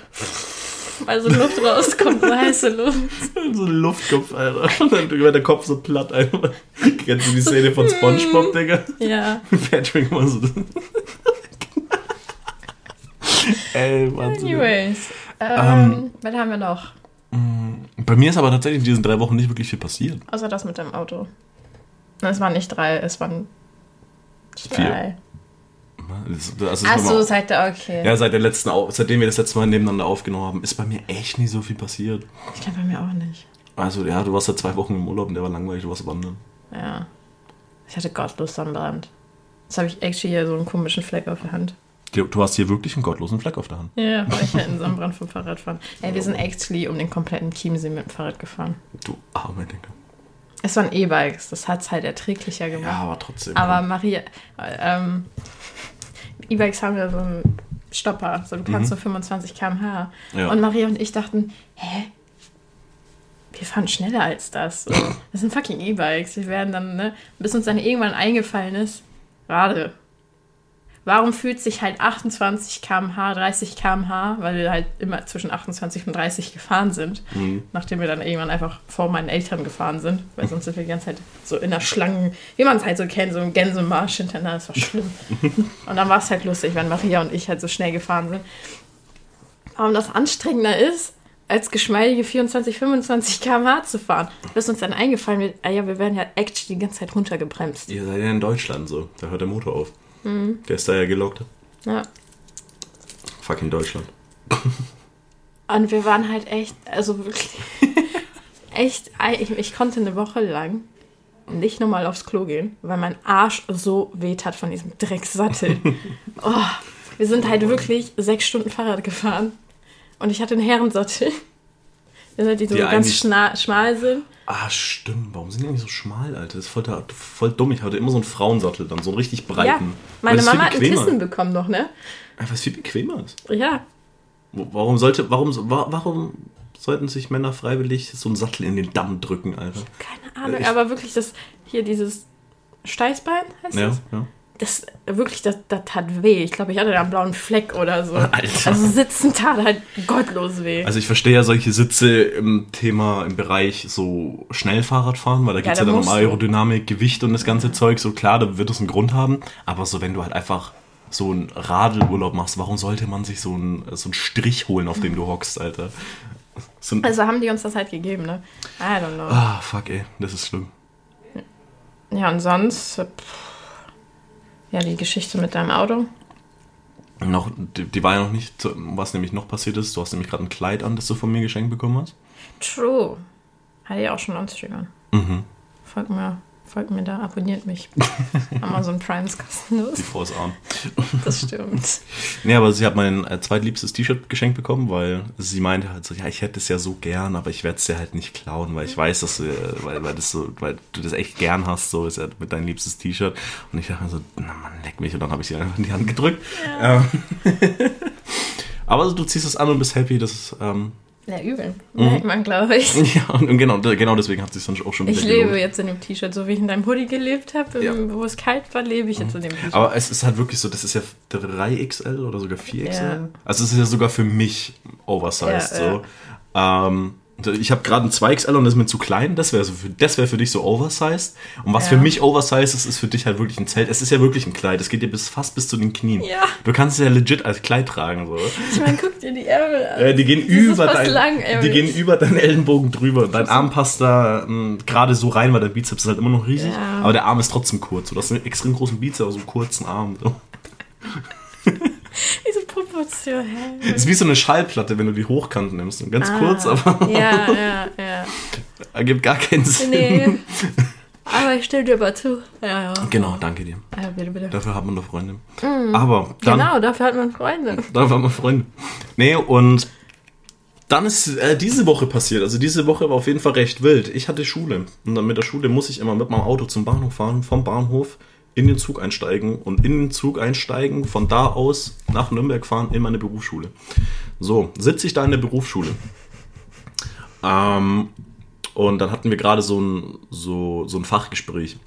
weil so Luft rauskommt, so heiße Luft. So ein Luftkopf, Alter. Und dann wird der Kopf so platt einfach. Kennst du die Szene von Spongebob, Digga? Ja. Patrick immer so. Ey, Wahnsinn. Anyways. Ähm, was haben wir noch? Bei mir ist aber tatsächlich in diesen drei Wochen nicht wirklich viel passiert. Außer das mit dem Auto. Es waren nicht drei, es waren zwei. Das- das ist Ach nochmal- so, seid ihr okay. Ja, seit der letzten, seitdem wir das letzte Mal nebeneinander aufgenommen haben, ist bei mir echt nicht so viel passiert. Ich glaube bei mir auch nicht. Also, ja, du warst ja zwei Wochen im Urlaub und der war langweilig, du warst wandern. Ja. Ich hatte gottlos Sonnenbrand. Jetzt habe ich actually hier so einen komischen Fleck auf der Hand. Du hast hier wirklich einen gottlosen Fleck auf der Hand. Ja, weil ich halt einen Sonnenbrand vom Fahrrad fahren. Ey, wir sind actually um den kompletten Chiemsee mit dem Fahrrad gefahren. Du arme Digga. Es waren E-Bikes, das hat es halt erträglicher Ja, gemacht. aber trotzdem. Aber Maria, ähm, E-Bikes haben ja so einen Stopper, so du kannst so 25 km/h. Mhm. Ja. Und Maria und ich dachten, hä? Wir fahren schneller als das. Das sind fucking E-Bikes. Wir werden dann, ne, bis uns dann irgendwann eingefallen ist, gerade. Warum fühlt sich halt 28 km/h, 30 km/h, weil wir halt immer zwischen 28 und 30 gefahren sind, Mhm. nachdem wir dann irgendwann einfach vor meinen Eltern gefahren sind, weil sonst sind wir die ganze Zeit so in der Schlangen, wie man es halt so kennt, so im Gänsemarsch hintereinander, das war schlimm. und dann war es halt lustig, wenn Maria und ich halt so schnell gefahren sind. Warum das anstrengender ist, als geschmeidige 24, 25 km/h zu fahren, bis uns dann eingefallen wird, ah ja, wir werden ja actually die ganze Zeit runtergebremst. Ihr seid ja in Deutschland so. Da hört der Motor auf. Mhm. Der ist da ja gelockt. Ja. Fucking Deutschland. Und wir waren halt echt, also wirklich, echt, ich, ich konnte eine Woche lang nicht nochmal aufs Klo gehen, weil mein Arsch so weht hat von diesem Drecksattel. Oh, wir sind halt wirklich sechs Stunden Fahrrad gefahren und ich hatte einen Herrensattel. Die so Die ganz schmal sind. Ah, stimmt. Warum sind die eigentlich so schmal, Alter? Das ist voll, voll dumm. Ich hatte immer so einen Frauensattel, dann so einen richtig breiten. Ja, meine Mama hat ein Kissen bekommen noch, ne? Einfach viel bequemer ist. Ja, Warum sollte, warum, wa- warum sollten sich Männer freiwillig so einen Sattel in den Damm drücken, Alter? keine Ahnung, Ich- aber wirklich das, hier dieses Steißbein heißt Ja, das? ja. Das, wirklich, das, das tat weh. Ich glaube, ich hatte da einen blauen Fleck oder so. Alter. Also sitzen tat halt gottlos weh. Also ich verstehe ja solche Sitze im Thema, im Bereich so Schnellfahrradfahren, weil da geht es da ja, dann um. Aerodynamik, Gewicht und das ganze Zeug. So klar, da wird es einen Grund haben. Aber so, wenn du halt einfach so einen Radelurlaub machst, warum sollte man sich so einen, so einen Strich holen, auf dem du hockst, Alter? So Also haben die uns das halt gegeben, ne? I don't know. ah, fuck, ey, das ist schlimm. Ja, und sonst, pff, ja, die Geschichte mit deinem Auto. Noch, die, die war ja noch nicht, was nämlich noch passiert ist. Du hast nämlich gerade ein Kleid an, das du von mir geschenkt bekommen hast. True. Hatte ich auch schon Anzüge an. Mhm. Folgt mir, folgt mir da, abonniert mich. Amazon Prime ist kostenlos. Die ist arm. Das stimmt. Nee, aber sie hat mein äh, zweitliebstes T-Shirt geschenkt bekommen, weil sie meinte halt so, ja, ich hätte es ja so gern, aber ich werde es dir halt nicht klauen, weil ich weiß, dass du, äh, weil, weil, das so, weil du das echt gern hast, so ist ja mit dein liebstes T-Shirt. Und ich dachte mir so, na man, leck mich. Und dann habe ich sie einfach in die Hand gedrückt. Ähm, aber also, du ziehst es an und bist happy, dass es, ähm, Ja, übel. Mhm. Merkt man, glaube ich. ja, und genau, genau deswegen hat es sich dann auch schon Ich lebe gelohnt. jetzt in dem T-Shirt, so wie ich in deinem Hoodie gelebt habe, Ja. wo es kalt war, lebe ich jetzt in dem T-Shirt. Aber es ist halt wirklich so, das ist ja 3XL oder sogar 4XL. Ja. Also es ist ja sogar für mich oversized Ja, so. Ähm, ich habe gerade ein 2XL und das ist mir zu klein. Das wäre so für, das wäre für dich so oversized. Und was Ja. für mich oversized ist, ist für dich halt wirklich ein Zelt. Es ist ja wirklich ein Kleid. Es geht dir bis fast bis zu den Knien. Ja. Du kannst es ja legit als Kleid tragen. So. Ich meine, guck dir die Ärmel an. Äh, die gehen über dein, langärmlich. die gehen über deinen Ellenbogen drüber. Dein Arm passt da mh, gerade so rein, weil der Bizeps ist halt immer noch riesig. Ja. Aber der Arm ist trotzdem kurz. Du hast einen extrem großen Bizeps, aber so einen kurzen Arm. So. Diese Proportion, hä? Ist wie so eine Schallplatte, wenn du die hochkant nimmst. Ganz Ah. kurz, aber Ja, ja, ja. ergibt gar keinen Sinn. Nee. Aber ich stimme dir aber zu. Ja, ja. Genau, danke dir. Ja, bitte, bitte. Dafür hat man doch Freunde. Aber dann, Genau, dafür hat man Freunde. dafür hat man Freunde. Nee, und dann ist äh, diese Woche passiert. Also diese Woche war auf jeden Fall recht wild. Ich hatte Schule. Und dann mit der Schule muss ich immer mit meinem Auto zum Bahnhof fahren. Vom Bahnhof in den Zug einsteigen und in den Zug einsteigen, von da aus nach Nürnberg fahren in meine Berufsschule. So, sitze ich da in der Berufsschule. Ähm, und dann hatten wir gerade so ein, so, so ein Fachgespräch.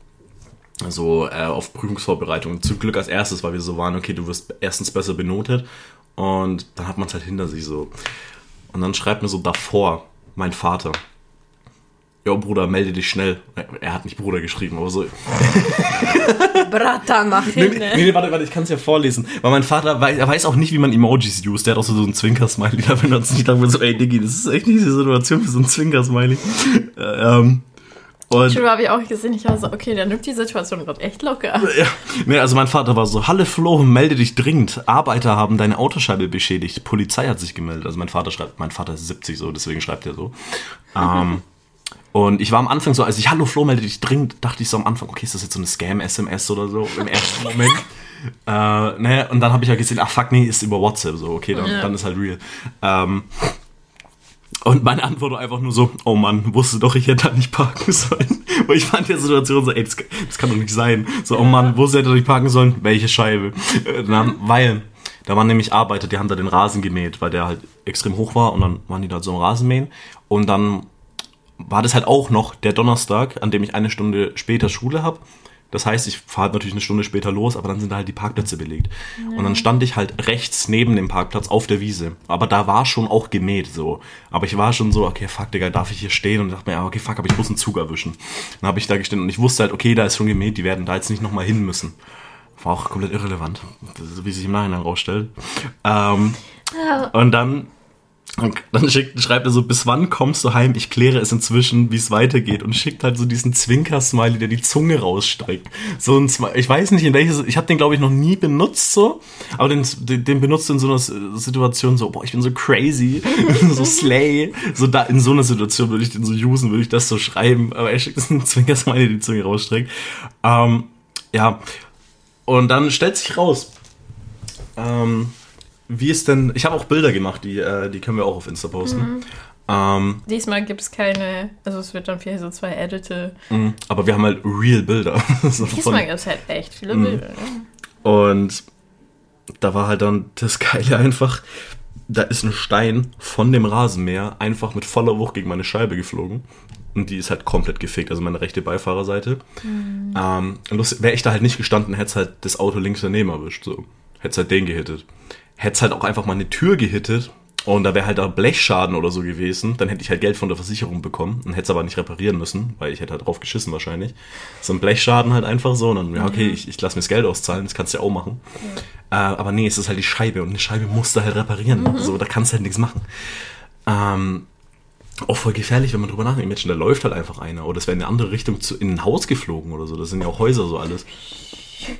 So äh, auf Prüfungsvorbereitung. Zum Glück als erstes, weil wir so waren, okay, du wirst erstens besser benotet und dann hat man es halt hinter sich so. Und dann schreibt mir so davor mein Vater. Jo, Bruder, melde dich schnell. Er hat nicht Bruder geschrieben, aber so. Bratan, mach Nee, hin. nee, ne? nee, warte, warte, ich kann es ja vorlesen. Weil mein Vater weiß, er weiß auch nicht, wie man Emojis used. Der hat auch so, so einen Zwinker-Smiley da benutzt. Ich dachte mir so, ey, Diggi, das ist echt nicht die Situation für so einen Zwinker-Smiley. Äh, ähm, und, Schon habe ich auch gesehen, ich war so, okay, der nimmt die Situation gerade echt locker. ja, nee, also mein Vater war so, Halle Flo, melde dich dringend. Arbeiter haben deine Autoscheibe beschädigt. Polizei hat sich gemeldet. Also mein Vater schreibt, mein Vater ist 70 so, deswegen schreibt er so. Ähm, und ich war am Anfang so, als ich, hallo Flo, melde dich dringend, dachte ich so am Anfang, okay, ist das jetzt so eine Scam-SMS oder so im ersten Moment. Äh, ne, und dann habe ich ja gesehen, ach fuck, nee, ist über WhatsApp so, okay, dann, Ja. dann ist halt real. Ähm, und meine Antwort war einfach nur so, oh Mann, wusste doch, ich hätte da nicht parken sollen. Weil ich fand die Situation so, ey, das, das kann doch nicht sein. So, oh Mann, wo hätte ich nicht parken sollen? Welche Scheibe? Äh, Dann, weil, da waren nämlich Arbeiter, die haben da den Rasen gemäht, weil der halt extrem hoch war und dann waren die da so am Rasenmähen. Und dann war das halt auch noch der Donnerstag, an dem ich eine Stunde später Schule habe. Das heißt, ich fahre halt natürlich eine Stunde später los, aber dann sind da halt die Parkplätze belegt. Und dann stand ich halt rechts neben dem Parkplatz auf der Wiese. Aber da war schon auch gemäht so. Aber ich war schon so, okay, fuck, Digga, darf ich hier stehen? Und dachte mir, ja, okay, fuck, aber ich muss einen Zug erwischen. Dann habe ich da gestanden und ich wusste halt, okay, da ist schon gemäht, die werden da jetzt nicht nochmal hin müssen. War auch komplett irrelevant, wie sich im Nachhinein rausstellt. Ähm, und dann, dann schickt, schreibt er so, bis wann kommst du heim? Ich kläre es inzwischen, wie es weitergeht. Und schickt halt so diesen Zwinker-Smiley, der die Zunge rausstreckt. So ein Smiley, ich weiß nicht, in welches, ich habe den glaube ich noch nie benutzt so, aber den, den, benutzt in so einer Situation so, boah, ich bin so crazy, so slay. So da, in so einer Situation würde ich den so usen, würde ich das so schreiben. Aber er schickt diesen Zwinker-Smiley, der die Zunge rausstreckt. Ähm, ja. Und dann stellt sich raus, ähm, wie ist denn, ich habe auch Bilder gemacht, die, äh, die können wir auch auf Insta posten. Ähm, Diesmal gibt es keine, also es wird dann vielleicht so zwei Edite. mh, aber wir haben halt real Bilder. So Diesmal gibt es halt echt viele Bilder. Ne? und da war halt dann das Geile einfach, da ist ein Stein von dem Rasenmäher einfach mit voller Wucht gegen meine Scheibe geflogen. Und die ist halt komplett gefickt, also meine rechte Beifahrerseite. Ähm, Wäre ich da halt nicht gestanden, hätte es halt das Auto links daneben erwischt. So. Hätte es halt den gehittet. Hätte es halt auch einfach mal eine Tür gehittet und da wäre halt da Blechschaden oder so gewesen, dann hätte ich halt Geld von der Versicherung bekommen und hätte es aber nicht reparieren müssen, weil ich hätte halt drauf geschissen wahrscheinlich. So ein Blechschaden halt einfach so und dann, ja okay, ich, ich lasse mir das Geld auszahlen, das kannst du ja auch machen. Äh, aber nee, es ist halt die Scheibe und eine Scheibe musst du halt reparieren. So, da kannst du halt nichts machen. Ähm, auch voll gefährlich, wenn man drüber nachdenkt. Menschen, da läuft halt einfach einer. Oder es wäre in eine andere Richtung zu, in ein Haus geflogen oder so. Das sind ja auch Häuser so alles.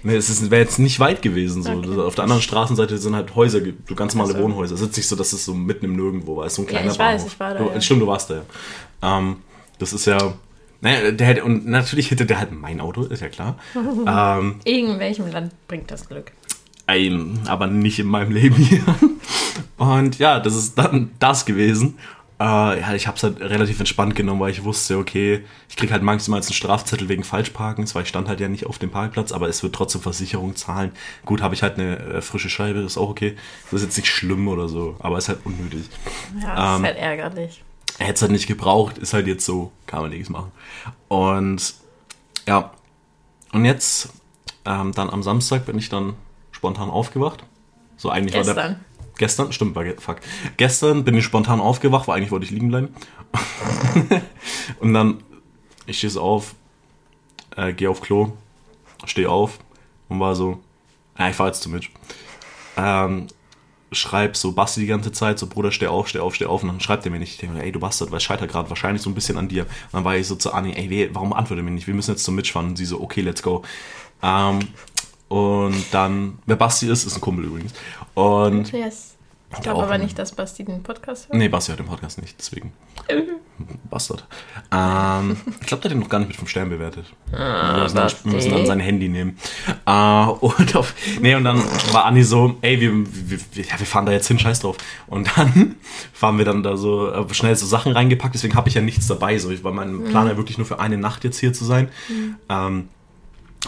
Nee, es wäre jetzt nicht weit gewesen. So. Okay. Auf der anderen Straßenseite sind halt Häuser, so ganz normale Ach so. Wohnhäuser. Es ist nicht so, dass es so mitten im Nirgendwo war. Es ist so ein Ja, kleiner ich weiß, Bahnhof. ich war da, Du, ja. Stimmt, du warst da ja. Ähm, das ist ja. Naja, der hätte, und natürlich hätte der halt mein Auto, ist ja klar. ähm, In welchem Land bringt das Glück? ein, aber nicht in meinem Leben hier. Und ja, das ist dann das gewesen. Äh, ja, ich habe es halt relativ entspannt genommen, weil ich wusste, okay, ich krieg halt maximal einen Strafzettel wegen Falschparkens, weil ich stand halt ja nicht auf dem Parkplatz, aber es wird trotzdem Versicherung zahlen. Gut, habe ich halt eine äh, frische Scheibe, ist auch okay. Das ist jetzt nicht schlimm oder so, aber ist halt unnötig. Ja, Ähm, ist halt ärgerlich. Er hätte es halt nicht gebraucht, ist halt jetzt so, kann man nichts machen. Und ja, und jetzt, ähm, dann am Samstag bin ich dann spontan aufgewacht. So eigentlich war der. Gestern. Stimmt, war fuck. Gestern bin ich spontan aufgewacht, weil eigentlich wollte ich liegen bleiben. und dann, ich stehe so auf, äh, gehe auf Klo, stehe auf und war so, ja, ich fahr jetzt zu Mitch. Ähm, schreib so Basti die ganze Zeit, so Bruder, steh auf, steh auf, steh auf. Und dann schreibt er mir nicht. Ich denke mir, ey, du Bastard, weil es scheitert gerade wahrscheinlich so ein bisschen an dir. Und dann war ich so zu Anni, ey, warum antwortet er mir nicht? Wir müssen jetzt zum Mitch fahren. Und sie so, okay, let's go. Ähm, und dann, wer Basti ist, ist ein Kumpel übrigens. Und, Yes. Ich glaube aber nicht, dass Basti den Podcast hört. nee, Basti hat den Podcast nicht, deswegen. Bastard. Ähm, ich glaube, der hat den noch gar nicht mit 5 Sternen bewertet. wir, müssen dann, wir müssen dann sein Handy nehmen. Äh, und, auf, nee, und dann war Anni so, ey, wir, wir, ja, wir fahren da jetzt hin, scheiß drauf. Und dann fahren wir dann da so äh, schnell so Sachen reingepackt, deswegen habe ich ja nichts dabei. So. Ich war mein Plan ja wirklich nur für eine Nacht jetzt hier zu sein. Ähm,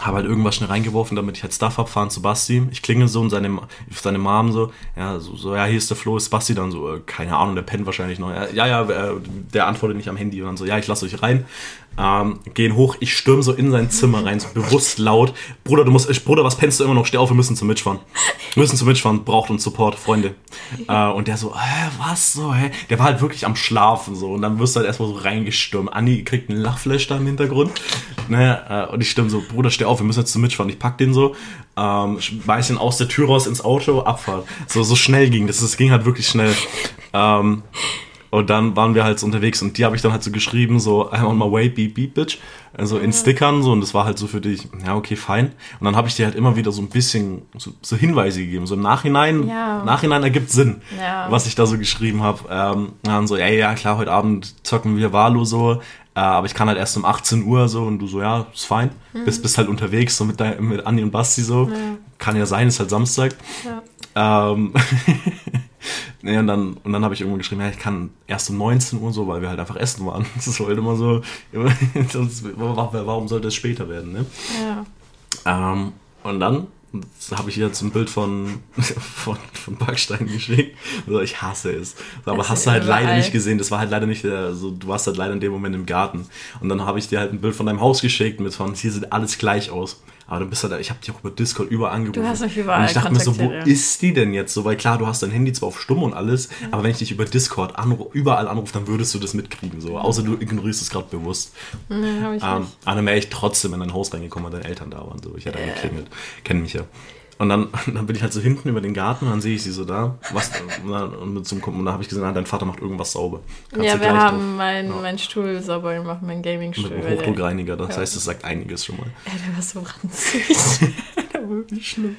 habe halt irgendwas schnell reingeworfen, damit ich halt Stuff hab, fahren zu Basti. Ich klingel so und seine, seine Mom so, ja, so, so, ja, hier ist der Flo, ist Basti dann so, äh, keine Ahnung, der pennt wahrscheinlich noch. Ja, ja, ja äh, der antwortet nicht am Handy und dann so, ja, ich lasse euch rein. Ähm, gehen hoch, ich stürm so in sein Zimmer rein, so bewusst laut. Bruder, du musst, Bruder, was pennst du immer noch? Steh auf, wir müssen zum Mitfahren. Wir müssen zum Mitfahren, braucht uns Support, Freunde. Äh, und der so, hä, was so, hä? Der war halt wirklich am Schlafen so und dann wirst du halt erstmal so reingestürmt. Anni kriegt einen Lachflash da im Hintergrund. Ne? Äh, und ich stimme so, Bruder, steh auf, wir müssen jetzt zum Mitfahren. Ich pack den so, ähm, schmeiß ihn aus der Tür raus ins Auto, Abfahrt. So, so schnell ging das. Das ging halt wirklich schnell. Ähm, und dann waren wir halt so unterwegs und die habe ich dann halt so geschrieben, so I'm on my way, beep, beep, bitch. Also in Stickern so und das war halt so für dich, ja, okay, fein. Und dann habe ich dir halt immer wieder so ein bisschen so, so Hinweise gegeben. So im Nachhinein, Ja. Nachhinein ergibt Sinn, Ja. was ich da so geschrieben habe. Ähm, dann so, ey, ja, klar, heute Abend zocken wir Valo so, äh, aber ich kann halt erst um 18 Uhr so und du so, ja, ist fein. Bist, bist halt unterwegs so mit, dein, mit Anni und Basti so. Kann ja sein, ist halt Samstag. Ja. Ähm, nee, und dann, und dann habe ich irgendwann geschrieben, ja, ich kann erst um 19 Uhr so, weil wir halt einfach essen waren. Das ist halt immer so, sonst, warum sollte es später werden, ne? Ja. Ähm, und dann habe ich jetzt ein Bild von, von, von Backstein geschickt. Also ich hasse es. Aber Das hast du halt leider überall. nicht gesehen. Das war halt leider nicht, der, so, du warst halt leider in dem Moment im Garten. Und dann habe ich dir halt ein Bild von deinem Haus geschickt mit von, hier sieht alles gleich aus. Aber du bist halt, ich habe dich auch über Discord überall angerufen. Du hast mich überall Und ich dachte mir so, wo ist die denn jetzt so? Weil klar, du hast dein Handy zwar auf stumm und alles, aber wenn ich dich über Discord anru überall anrufe, dann würdest du das mitkriegen. So. Außer du ignorierst es gerade bewusst. Nee, hab ich Ähm, nicht. aber dann wäre ich trotzdem in dein Haus reingekommen, weil deine Eltern da waren. So. Ich hätte angeklingelt. Kennen mich ja. Und dann, dann bin ich halt so hinten über den Garten und dann sehe ich sie so da. Was, und dann, und dann habe ich gesehen, ah, dein Vater macht irgendwas sauber. Kannst Ja, wir haben drauf- meinen mein Stuhl sauber gemacht, meinen Gaming-Stuhl. mit einem Hochdruckreiniger. Das Ja. heißt, das sagt einiges schon mal. Ja, der war so ranzig. der war wirklich schlimm.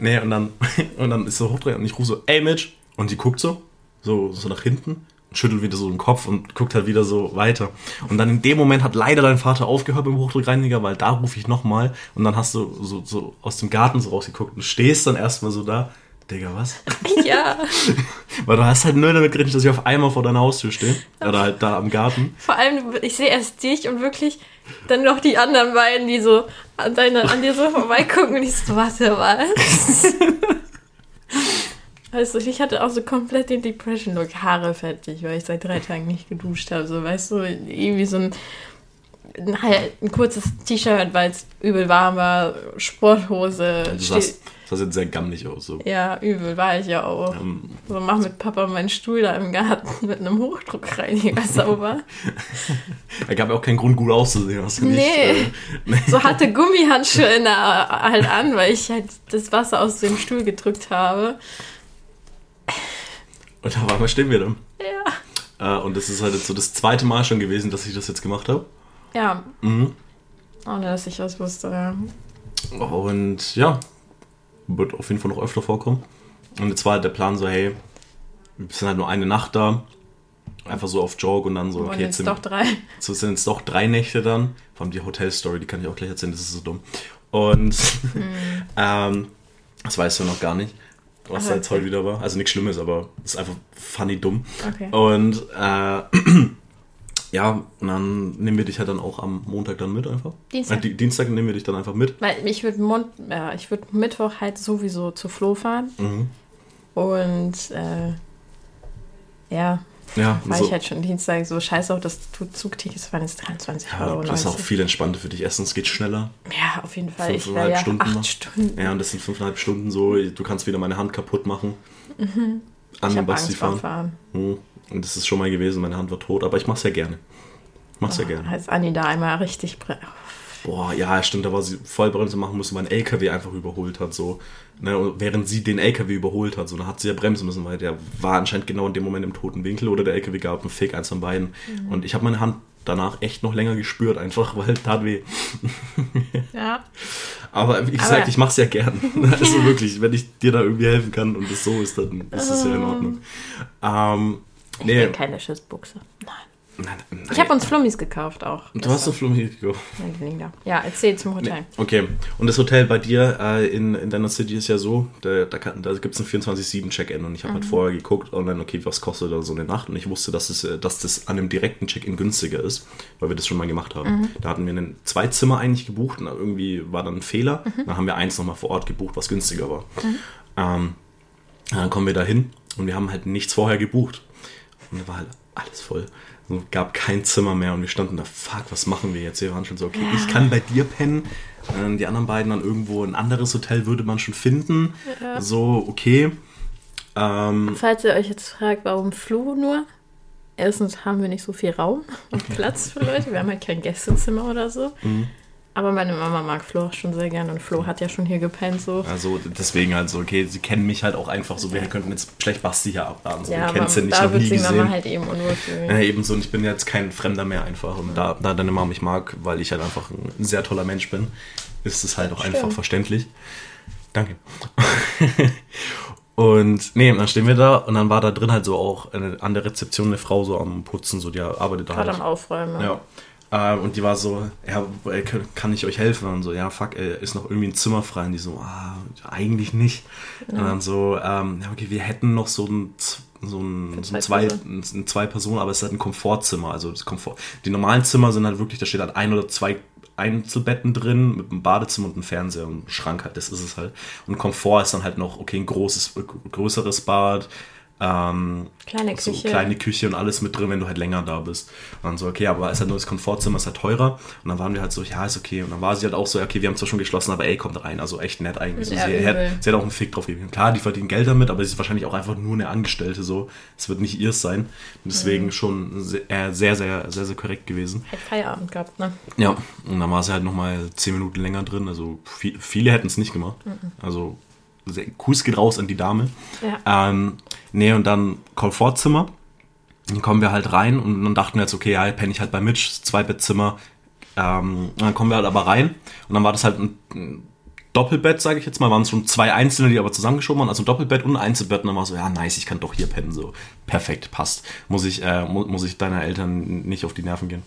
Nee, und dann, und dann ist so Hochdruck und ich rufe so, ey Mitch. Und die guckt so, so, so nach hinten, schüttelt wieder so den Kopf und guckt halt wieder so weiter. Und dann in dem Moment hat leider dein Vater aufgehört beim Hochdruckreiniger, weil da rufe ich nochmal und dann hast du so, so aus dem Garten so rausgeguckt und stehst dann erstmal so da. Digga, was? Ja, Weil du hast halt nur damit gerechnet, dass ich auf einmal vor deiner Haustür stehe. Oder halt da am Garten. vor allem, ich sehe erst dich und wirklich dann noch die anderen beiden, die so an, deine, an dir so vorbeigucken und ich so, warte, was? Also ich hatte auch so komplett den Depression-Look, Haare fertig, weil ich seit drei Tagen nicht geduscht habe. So, weißt du, irgendwie so ein, ein, halt ein kurzes T-Shirt, weil es übel warm war, Sporthose. Du sahst, sahst jetzt sehr gammelig aus. So. ja, übel war ich ja auch. Ähm, So, mach mit Papa meinen Stuhl da im Garten mit einem Hochdruckreiniger sauber. er gab ja auch keinen Grund, gut auszusehen. Hast du nicht, Nee. äh, nee. So hatte Gummihandschuhe in der, halt an, weil ich halt das Wasser aus dem Stuhl gedrückt habe. Und auf einmal stehen wir da. Ja. Äh, und das ist halt jetzt so das zweite Mal schon gewesen, dass ich das jetzt gemacht habe. Ja, Mhm. ohne dass ich was wusste. Ja. Und ja, wird auf jeden Fall noch öfter vorkommen. Und jetzt war halt der Plan so, hey, wir sind halt nur eine Nacht da. Einfach so auf Joke und dann so, Und okay, jetzt jetzt doch sind, drei. so sind jetzt doch drei Nächte dann. Vor allem die Hotelstory, die kann ich auch gleich erzählen, das ist so dumm. Und ähm, das weißt du noch gar nicht, was Aber jetzt heute wieder war. Also nichts Schlimmes, aber es ist einfach funny dumm. Okay. Und äh, ja, und dann nehmen wir dich halt dann auch am Montag dann mit einfach. Dienstag. Äh, di- Dienstag nehmen wir dich dann einfach mit. Weil ich würde ja, ich würd Mittwoch halt sowieso zu Flo fahren. Mhm. Und äh, ja, Ja, war so. ich halt schon Dienstag so scheiße auch, das Zugtickets waren jetzt 23 Ja, Euro. das ist auch 90. viel entspannter für dich. Erstens geht schneller. Ja, auf jeden Fall. Ich Fünfeinhalb ja Stunden acht noch. Stunden. Ja, und das sind fünfeinhalb Stunden so. Du kannst wieder meine Hand kaputt machen. An Mhm. ich den habe Basti fahren. Fahren. Mhm. Und das ist schon mal gewesen. Meine Hand war tot. Aber ich mach's ja gerne. Ich mach's ja Oh, gerne. Als Anni da einmal richtig Boah, ja, stimmt. Da war sie Vollbremse machen musste, weil ein LKW einfach überholt hat. So. Ne, während sie den LKW überholt hat, so, dann hat sie ja bremsen müssen, weil der war anscheinend genau in dem Moment im toten Winkel oder der LKW gab einen Fick, eins von beiden. Mhm. Und ich habe meine Hand danach echt noch länger gespürt, einfach, weil tat weh. Ja. Aber wie gesagt, Aber- ich mach's ja gern. Also wirklich, wenn ich dir da irgendwie helfen kann und es so ist, dann ist es ja in Ordnung. Ähm, Ich nee, bin keine Schissbuchse. Nein. Nein, nein. Ich habe uns Flummis gekauft auch. Du hast doch Flummi gekauft. Ja, erzähl zum Hotel. Okay, und das Hotel bei dir äh, in, in deiner City ist ja so, da, da, kann- da gibt es ein 24-7-Check-In und ich habe halt vorher geguckt online, okay, was kostet da so eine Nacht und ich wusste, dass, es, äh, dass das an einem direkten Check-In günstiger ist, weil wir das schon mal gemacht haben. Da hatten wir einen, zwei Zimmer eigentlich gebucht und irgendwie war dann ein Fehler, dann haben wir eins nochmal vor Ort gebucht, was günstiger war. Ähm, dann kommen wir da hin und wir haben halt nichts vorher gebucht. Und da war halt alles voll. Es gab kein Zimmer mehr und wir standen da, fuck, was machen wir jetzt? Wir waren schon so, okay, ich kann bei dir pennen. Ähm, Die anderen beiden dann irgendwo ein anderes Hotel würde man schon finden. So, okay. Ähm, Falls ihr euch jetzt fragt, warum Flo nur? Erstens haben wir nicht so viel Raum und Platz für Leute. Wir haben halt kein Gästezimmer oder so. Aber meine Mama mag Flo auch schon sehr gern und Flo hat ja schon hier gepennt so. also deswegen halt so, okay, sie kennen mich halt auch einfach so, wir könnten jetzt schlecht Basti hier abladen. So, Ja, wir aber kennen sie nicht, da noch wird nie sich Mama gesehen. halt eben unwohl fühlen. Ja, ebenso, und ich bin jetzt kein Fremder mehr einfach. Und da, da deine Mama mich mag, weil ich halt einfach ein sehr toller Mensch bin, ist es halt auch einfach Stimmt. verständlich. Danke. und nee, dann stehen wir da und dann war da drin halt so auch eine, an der Rezeption eine Frau so am Putzen, so die arbeitet da Gerade halt. am Aufräumen. Ja. Ähm, und die war so, ja, kann- ich euch helfen? Und so, ja, fuck, ey, ist noch irgendwie ein Zimmer frei? Und die so, ah, eigentlich nicht. Und dann so, ähm, ja, okay, wir hätten noch so ein, so ein, so ein zwei zwei, ein, zwei Personen, aber es ist halt ein Komfortzimmer. Also das Komfort. Die normalen Zimmer sind halt wirklich, da steht halt ein oder zwei Einzelbetten drin mit einem Badezimmer und einem Fernseher und einem Schrank halt, das ist es halt. Und Komfort ist dann halt noch, okay, ein großes, größeres Bad, ähm, Kleine so Küche. kleine Küche und alles mit drin, wenn du halt länger da bist. Und dann so, okay, aber ist halt nur das Komfortzimmer, ist halt teurer. Und dann waren wir halt so, ja, ist okay. Und dann war sie halt auch so, okay, wir haben zwar schon geschlossen, aber ey, kommt rein. Also echt nett eigentlich. So, Ja, sie, hat, sie hat auch einen Fick drauf gegeben. Klar, die verdienen Geld damit, aber sie ist wahrscheinlich auch einfach nur eine Angestellte so. Es wird nicht ihrs sein. Und deswegen Mhm. schon sehr, äh, sehr, sehr, sehr, sehr korrekt gewesen. Hat Feierabend gehabt, ne? Ja, und dann war sie halt nochmal zehn Minuten länger drin. Also viel, viele hätten es nicht gemacht. Also sehr, Kuss geht raus an die Dame. Ja. Ähm, nee, und dann Komfortzimmer. Dann kommen wir halt rein und dann dachten wir jetzt, okay, ja, penne ich halt bei Mitch, Zwei-Bettzimmer. Ähm, dann kommen wir halt aber rein und dann war das halt ein, ein Doppelbett, sage ich jetzt mal, waren es schon zwei einzelne, die aber zusammengeschoben waren, also ein Doppelbett und ein Einzelbett und dann war so, ja, nice, ich kann doch hier pennen, so, perfekt, passt. Muss ich, äh, mu muss ich deiner Eltern nicht auf die Nerven gehen.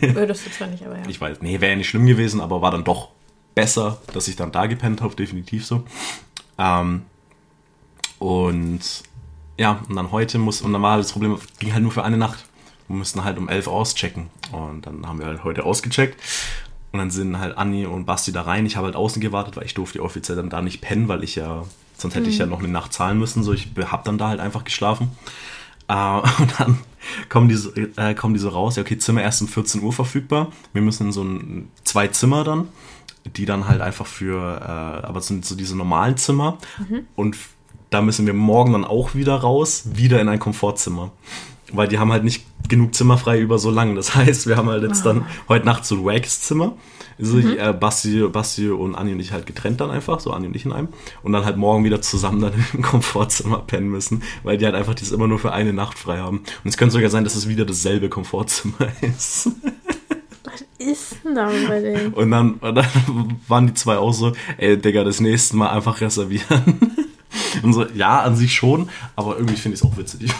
Würdest du zwar nicht, aber ja. Ich weiß, nee, wäre ja nicht schlimm gewesen, aber war dann doch besser, dass ich dann da gepennt habe, definitiv so. Ähm, und ja, und dann heute muss, und dann war das Problem, ging halt nur für eine Nacht. Wir mussten halt um 11 auschecken. Und dann haben wir halt heute ausgecheckt. Und dann sind halt Anni und Basti da rein. Ich habe halt außen gewartet, weil ich durfte offiziell dann da nicht pennen, weil ich ja, sonst hätte ich ja noch eine Nacht zahlen müssen. So, ich habe dann da halt einfach geschlafen. Äh, und dann kommen diese, äh, kommen diese raus, ja, okay, Zimmer erst um 14 Uhr verfügbar. Wir müssen in so ein, zwei Zimmer dann, die dann halt einfach für, äh, aber sind so diese normalen Zimmer. Und f- da müssen wir morgen dann auch wieder raus, wieder in ein Komfortzimmer. Weil die haben halt nicht genug Zimmer frei über so lange. Das heißt, wir haben halt jetzt dann heute Nacht so ein wags Zimmer. Also ich, äh, Basti, Basti und Anni und ich halt getrennt dann einfach, so Anni und ich in einem. Und dann halt morgen wieder zusammen dann im Komfortzimmer pennen müssen, weil die halt einfach das immer nur für eine Nacht frei haben. Und es könnte sogar sein, dass es wieder dasselbe Komfortzimmer ist. Was ist denn da bei denen? Und dann, und dann waren die zwei auch so, ey Digga, das nächste Mal einfach reservieren. So, ja, an sich schon, aber irgendwie finde ich es auch witzig.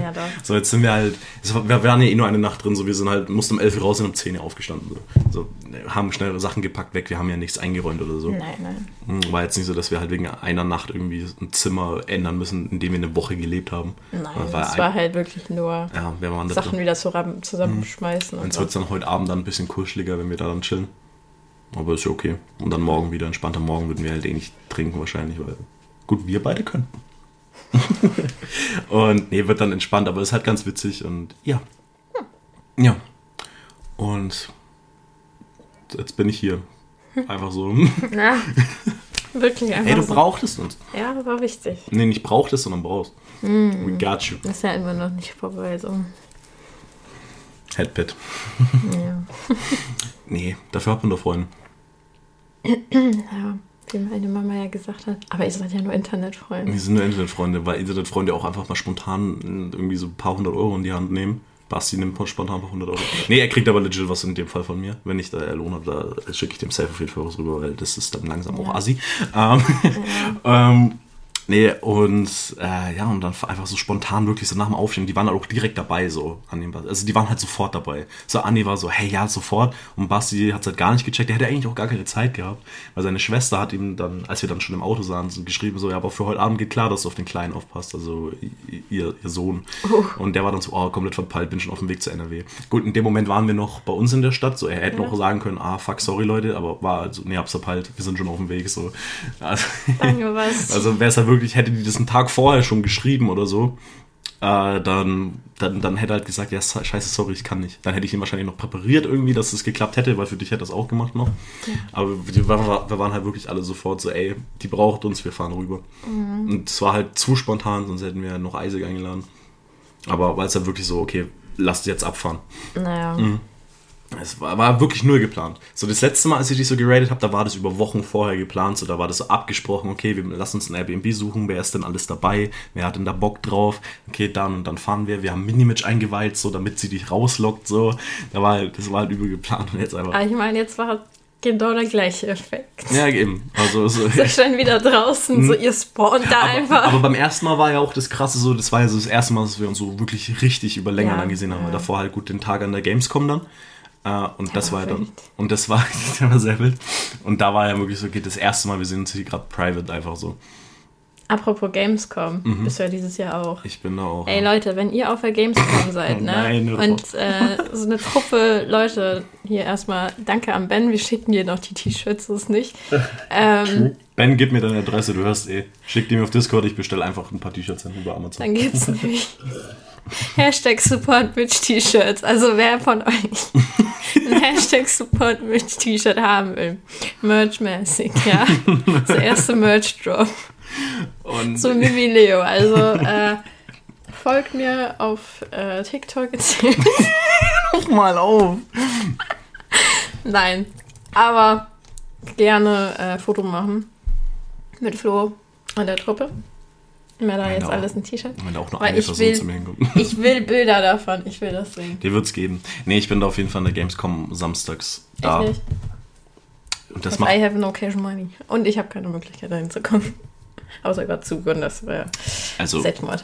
Ja, doch. So, jetzt sind wir halt, war- wir waren ja eh nur eine Nacht drin, so wir sind halt, mussten um 11 Uhr raus und um 10 Uhr aufgestanden. So. so, haben schnell Sachen gepackt weg, wir haben ja nichts eingeräumt oder so. Nein, nein. Hm, War jetzt nicht so, dass wir halt wegen einer Nacht irgendwie ein Zimmer ändern müssen, in dem wir eine Woche gelebt haben. Nein, Das war es ein- war halt wirklich nur Ja, Sachen wieder zusammen, zusammenschmeißen. Und Und es wird dann heute Abend dann ein bisschen kuscheliger, wenn wir da dann chillen. Aber ist ja okay. Und dann morgen wieder entspannter. Morgen würden wir halt eh nicht trinken wahrscheinlich, weil gut, wir beide können. und nee, wird dann entspannt, aber ist halt ganz witzig und ja. Ja. Und jetzt bin ich hier. Einfach so. Na, wirklich einfach Ey, du so. brauchtest uns. Ja, war wichtig. Nee, nicht brauchtest, sondern brauchst. We got you. Ist ja immer noch nicht vorbei. So. Headpad. Ja. Nee, dafür hat man doch Freunde. ja, wie meine Mama ja gesagt hat. Aber ihr seid ja nur Internetfreunde. Wir sind nur Internetfreunde, weil Internetfreunde auch einfach mal spontan irgendwie so ein paar hundert Euro in die Hand nehmen. Basti nimmt spontan ein paar hundert Euro. Nee, er kriegt aber legit was in dem Fall von mir. Wenn ich da Lohn habe, da schicke ich dem safe auf jeden Fall was rüber, weil das ist dann langsam auch assi. Ähm, ähm, Nee, und äh, ja, und dann einfach so spontan wirklich so nach dem Aufstehen, die waren halt auch direkt dabei so an dem Also die waren halt sofort dabei. So Anni war so, hey, ja, sofort. Und Basti hat es halt gar nicht gecheckt. Der hätte eigentlich auch gar keine Zeit gehabt. Weil seine Schwester hat ihm dann, als wir dann schon im Auto sahen, so geschrieben, so, ja, aber für heute Abend geht klar, dass du auf den Kleinen aufpasst, also ihr, ihr Sohn. Oh. Und der war dann so, oh, komplett verpeilt, bin schon auf dem Weg zu NRW. Gut, in dem Moment waren wir noch bei uns in der Stadt, so er hätte Ja. noch sagen können, ah, fuck, sorry Leute, aber war also, nee, hab's verpeilt, wir sind schon auf dem Weg, so. Also, Danke, was. also wäre es halt wirklich, hätte die das einen Tag vorher schon geschrieben oder so, äh, dann, dann, dann hätte er halt gesagt, ja, scheiße, sorry, ich kann nicht. Dann hätte ich ihn wahrscheinlich noch präpariert irgendwie, dass es geklappt hätte, weil für dich hätte das auch gemacht noch. Aber wir waren, wir waren halt wirklich alle sofort so, ey, die braucht uns, wir fahren rüber. Und es war halt zu spontan, sonst hätten wir noch Isaac eingeladen. Aber weil es halt wirklich so, okay, lasst jetzt abfahren. naja. Mhm. Es war, war wirklich null geplant. So das letzte Mal, als ich dich so geratet habe, da war das über Wochen vorher geplant. So da war das so abgesprochen, okay, wir lassen uns ein Airbnb suchen, wer ist denn alles dabei, wer hat denn da Bock drauf, okay, dann und dann fahren wir. Wir haben Minimatch eingeweiht, so damit sie dich rauslockt, so. Da war halt, das war halt übel geplant und jetzt einfach. Aber ich meine, jetzt war genau der gleiche Effekt. Ja, eben. Also so, So schon wieder draußen, so ihr spawnt da einfach. Mhm. aber beim ersten Mal war ja auch das krasse so, das war ja so das erste Mal, dass wir uns so wirklich richtig über länger Ja, dann gesehen haben. ja. Davor halt gut den Tag an der Gamescom dann. Äh, und das war war ja dann. Und das war, das war sehr wild. Und da war ja wirklich so, geht das erste Mal, wir sehen uns hier gerade private einfach so. Apropos Gamescom, Mhm. bist du ja dieses Jahr auch. Ich bin da auch. Ey Leute, wenn ihr auf der Gamescom seid, ne? nein, und äh, so eine Truppe Leute, hier erstmal danke an Ben, wir schicken dir noch die T-Shirts, so ist nicht. Ähm, Ben, gib mir deine Adresse, du hörst eh. Schick die mir auf Discord, ich bestelle einfach ein paar T-Shirts hin über Amazon. dann gibt's nämlich Hashtag Support Bitch T-Shirts. Also wer von euch ein Hashtag Support Bitch T-Shirt haben will, Merch-mäßig, ja. Das erste Merch-Drop. Und So Mimi Leo. Also äh, folgt mir auf äh, TikTok. Ruf mal auf. Nein. Aber gerne äh, Foto machen. Mit Flo und der Truppe. Mir da jetzt auch. alles ein T-Shirt. Wenn da auch nur Weil eine ich Person will- zu mir hinkommt. Ich will Bilder davon. Ich will das sehen. Die wird's geben. Nee, ich bin da auf jeden Fall in der Gamescom samstags da. Echt? Und das macht I have no cash money. Und ich habe keine Möglichkeit, dahin zu kommen. Außer über Zug und das wäre also, Selbstmord.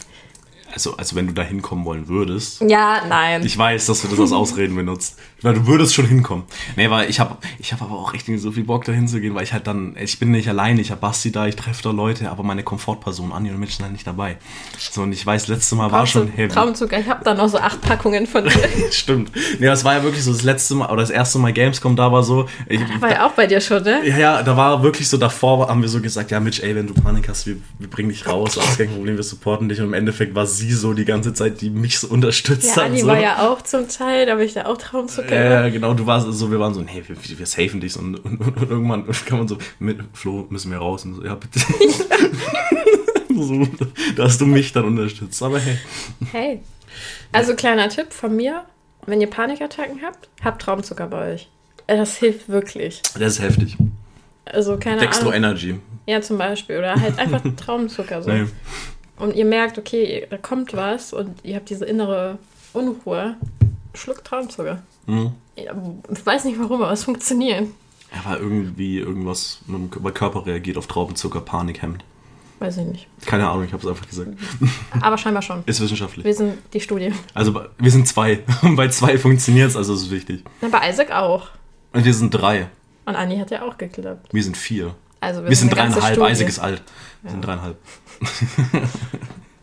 Also, also wenn du da hinkommen wollen würdest. Ja, nein. Ich weiß, dass du das als Ausreden benutzt. Weil du würdest schon hinkommen. Nee, weil ich habe ich hab aber auch echt nicht so viel Bock da hinzugehen, weil ich halt dann, ich bin nicht allein, ich habe Basti da, ich treffe da Leute, aber meine Komfortperson, Anni und Mitch sind halt nicht dabei. So, und ich weiß, letzte Mal war schon heavy. Traumzug. Ich habe da noch so acht Packungen von dir. Stimmt. Nee, das war ja wirklich so das letzte Mal, oder das erste Mal Gamescom da war so. Ich, War ja auch bei dir schon, ne? ja, ja, da war wirklich so davor, haben wir so gesagt, ja, Mitch, ey, wenn du Panik hast, wir, wir bringen dich raus, alles kein Problem, wir supporten dich. Und im Endeffekt war sie so die ganze Zeit, die mich so unterstützt Ja, hat. Anni so. war ja auch zum Teil, da habe ich da auch Ja, gemacht. ja, genau, du warst so, wir waren so, nee, wir, wir safen dich und, und, und, und irgendwann kann man so, mit Flo müssen wir raus und so, ja, bitte. so, da hast du mich dann unterstützt, aber hey. Hey. Also kleiner Tipp von mir, wenn ihr Panikattacken habt, habt Traumzucker bei euch. Äh, Das hilft wirklich. Das ist heftig. Also keine Dextro Ahnung. Energy. Ja, zum Beispiel. Oder halt einfach Traumzucker so. Nee. Und ihr merkt, okay, da kommt was und ihr habt diese innere Unruhe. Schluck Traumzucker. Mhm. Ich weiß nicht warum, aber es funktioniert. Ja, weil irgendwie irgendwas weil Körper reagiert auf Traubenzucker, Panik hemmt. Weiß ich nicht. Keine Ahnung, ich habe es einfach gesagt. Aber scheinbar schon. Ist wissenschaftlich. Wir sind die Studie. Also wir sind zwei. Und bei zwei funktioniert es, also ist wichtig. Na, bei Isaac auch. Und wir sind drei. Und Anni hat ja auch geklappt. Wir sind vier. Also Wir sind eine ganze dreieinhalb. Isaac ist alt. Wir sind dreieinhalb.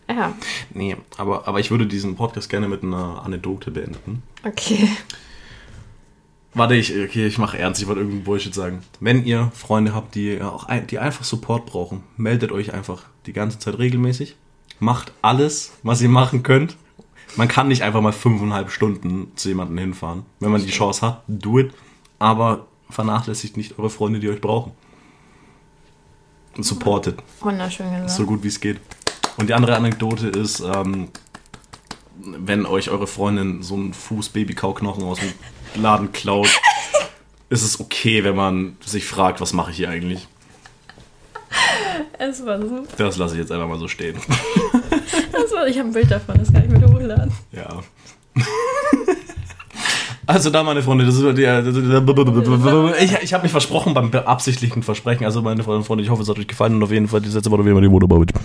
Ja, Nee, aber, aber ich würde diesen Podcast gerne mit einer Anekdote beenden. okay. Warte, ich, okay, ich mache ernst, ich wollte irgendeinen Bullshit sagen. Wenn ihr Freunde habt, die, auch ein, die einfach Support brauchen, meldet euch einfach die ganze Zeit regelmäßig. Macht alles, was ihr machen könnt. Man kann nicht einfach mal fünfeinhalb Stunden zu jemandem hinfahren. Wenn man die Chance hat, do it. Aber vernachlässigt nicht eure Freunde, die euch brauchen. Und supportet. Wunderschön gesagt. So gut wie es geht. Und die andere Anekdote ist, ähm, wenn euch eure Freundin so einen Fuß Babykauknochen aus dem Laden klaut, ist es okay, wenn man sich fragt, was mache ich hier eigentlich? Es war super. Das lasse ich jetzt einfach mal so stehen. Das war, ich habe ein Bild davon, das kann ich mir hochladen. Ja. Also da, meine Freunde, das ist die, ich, ich habe mich versprochen beim beabsichtigten Versprechen. Also meine Freunde, ich hoffe, es hat euch gefallen und auf jeden Fall die letzte Woche wie immer die Motorbau. Ciao.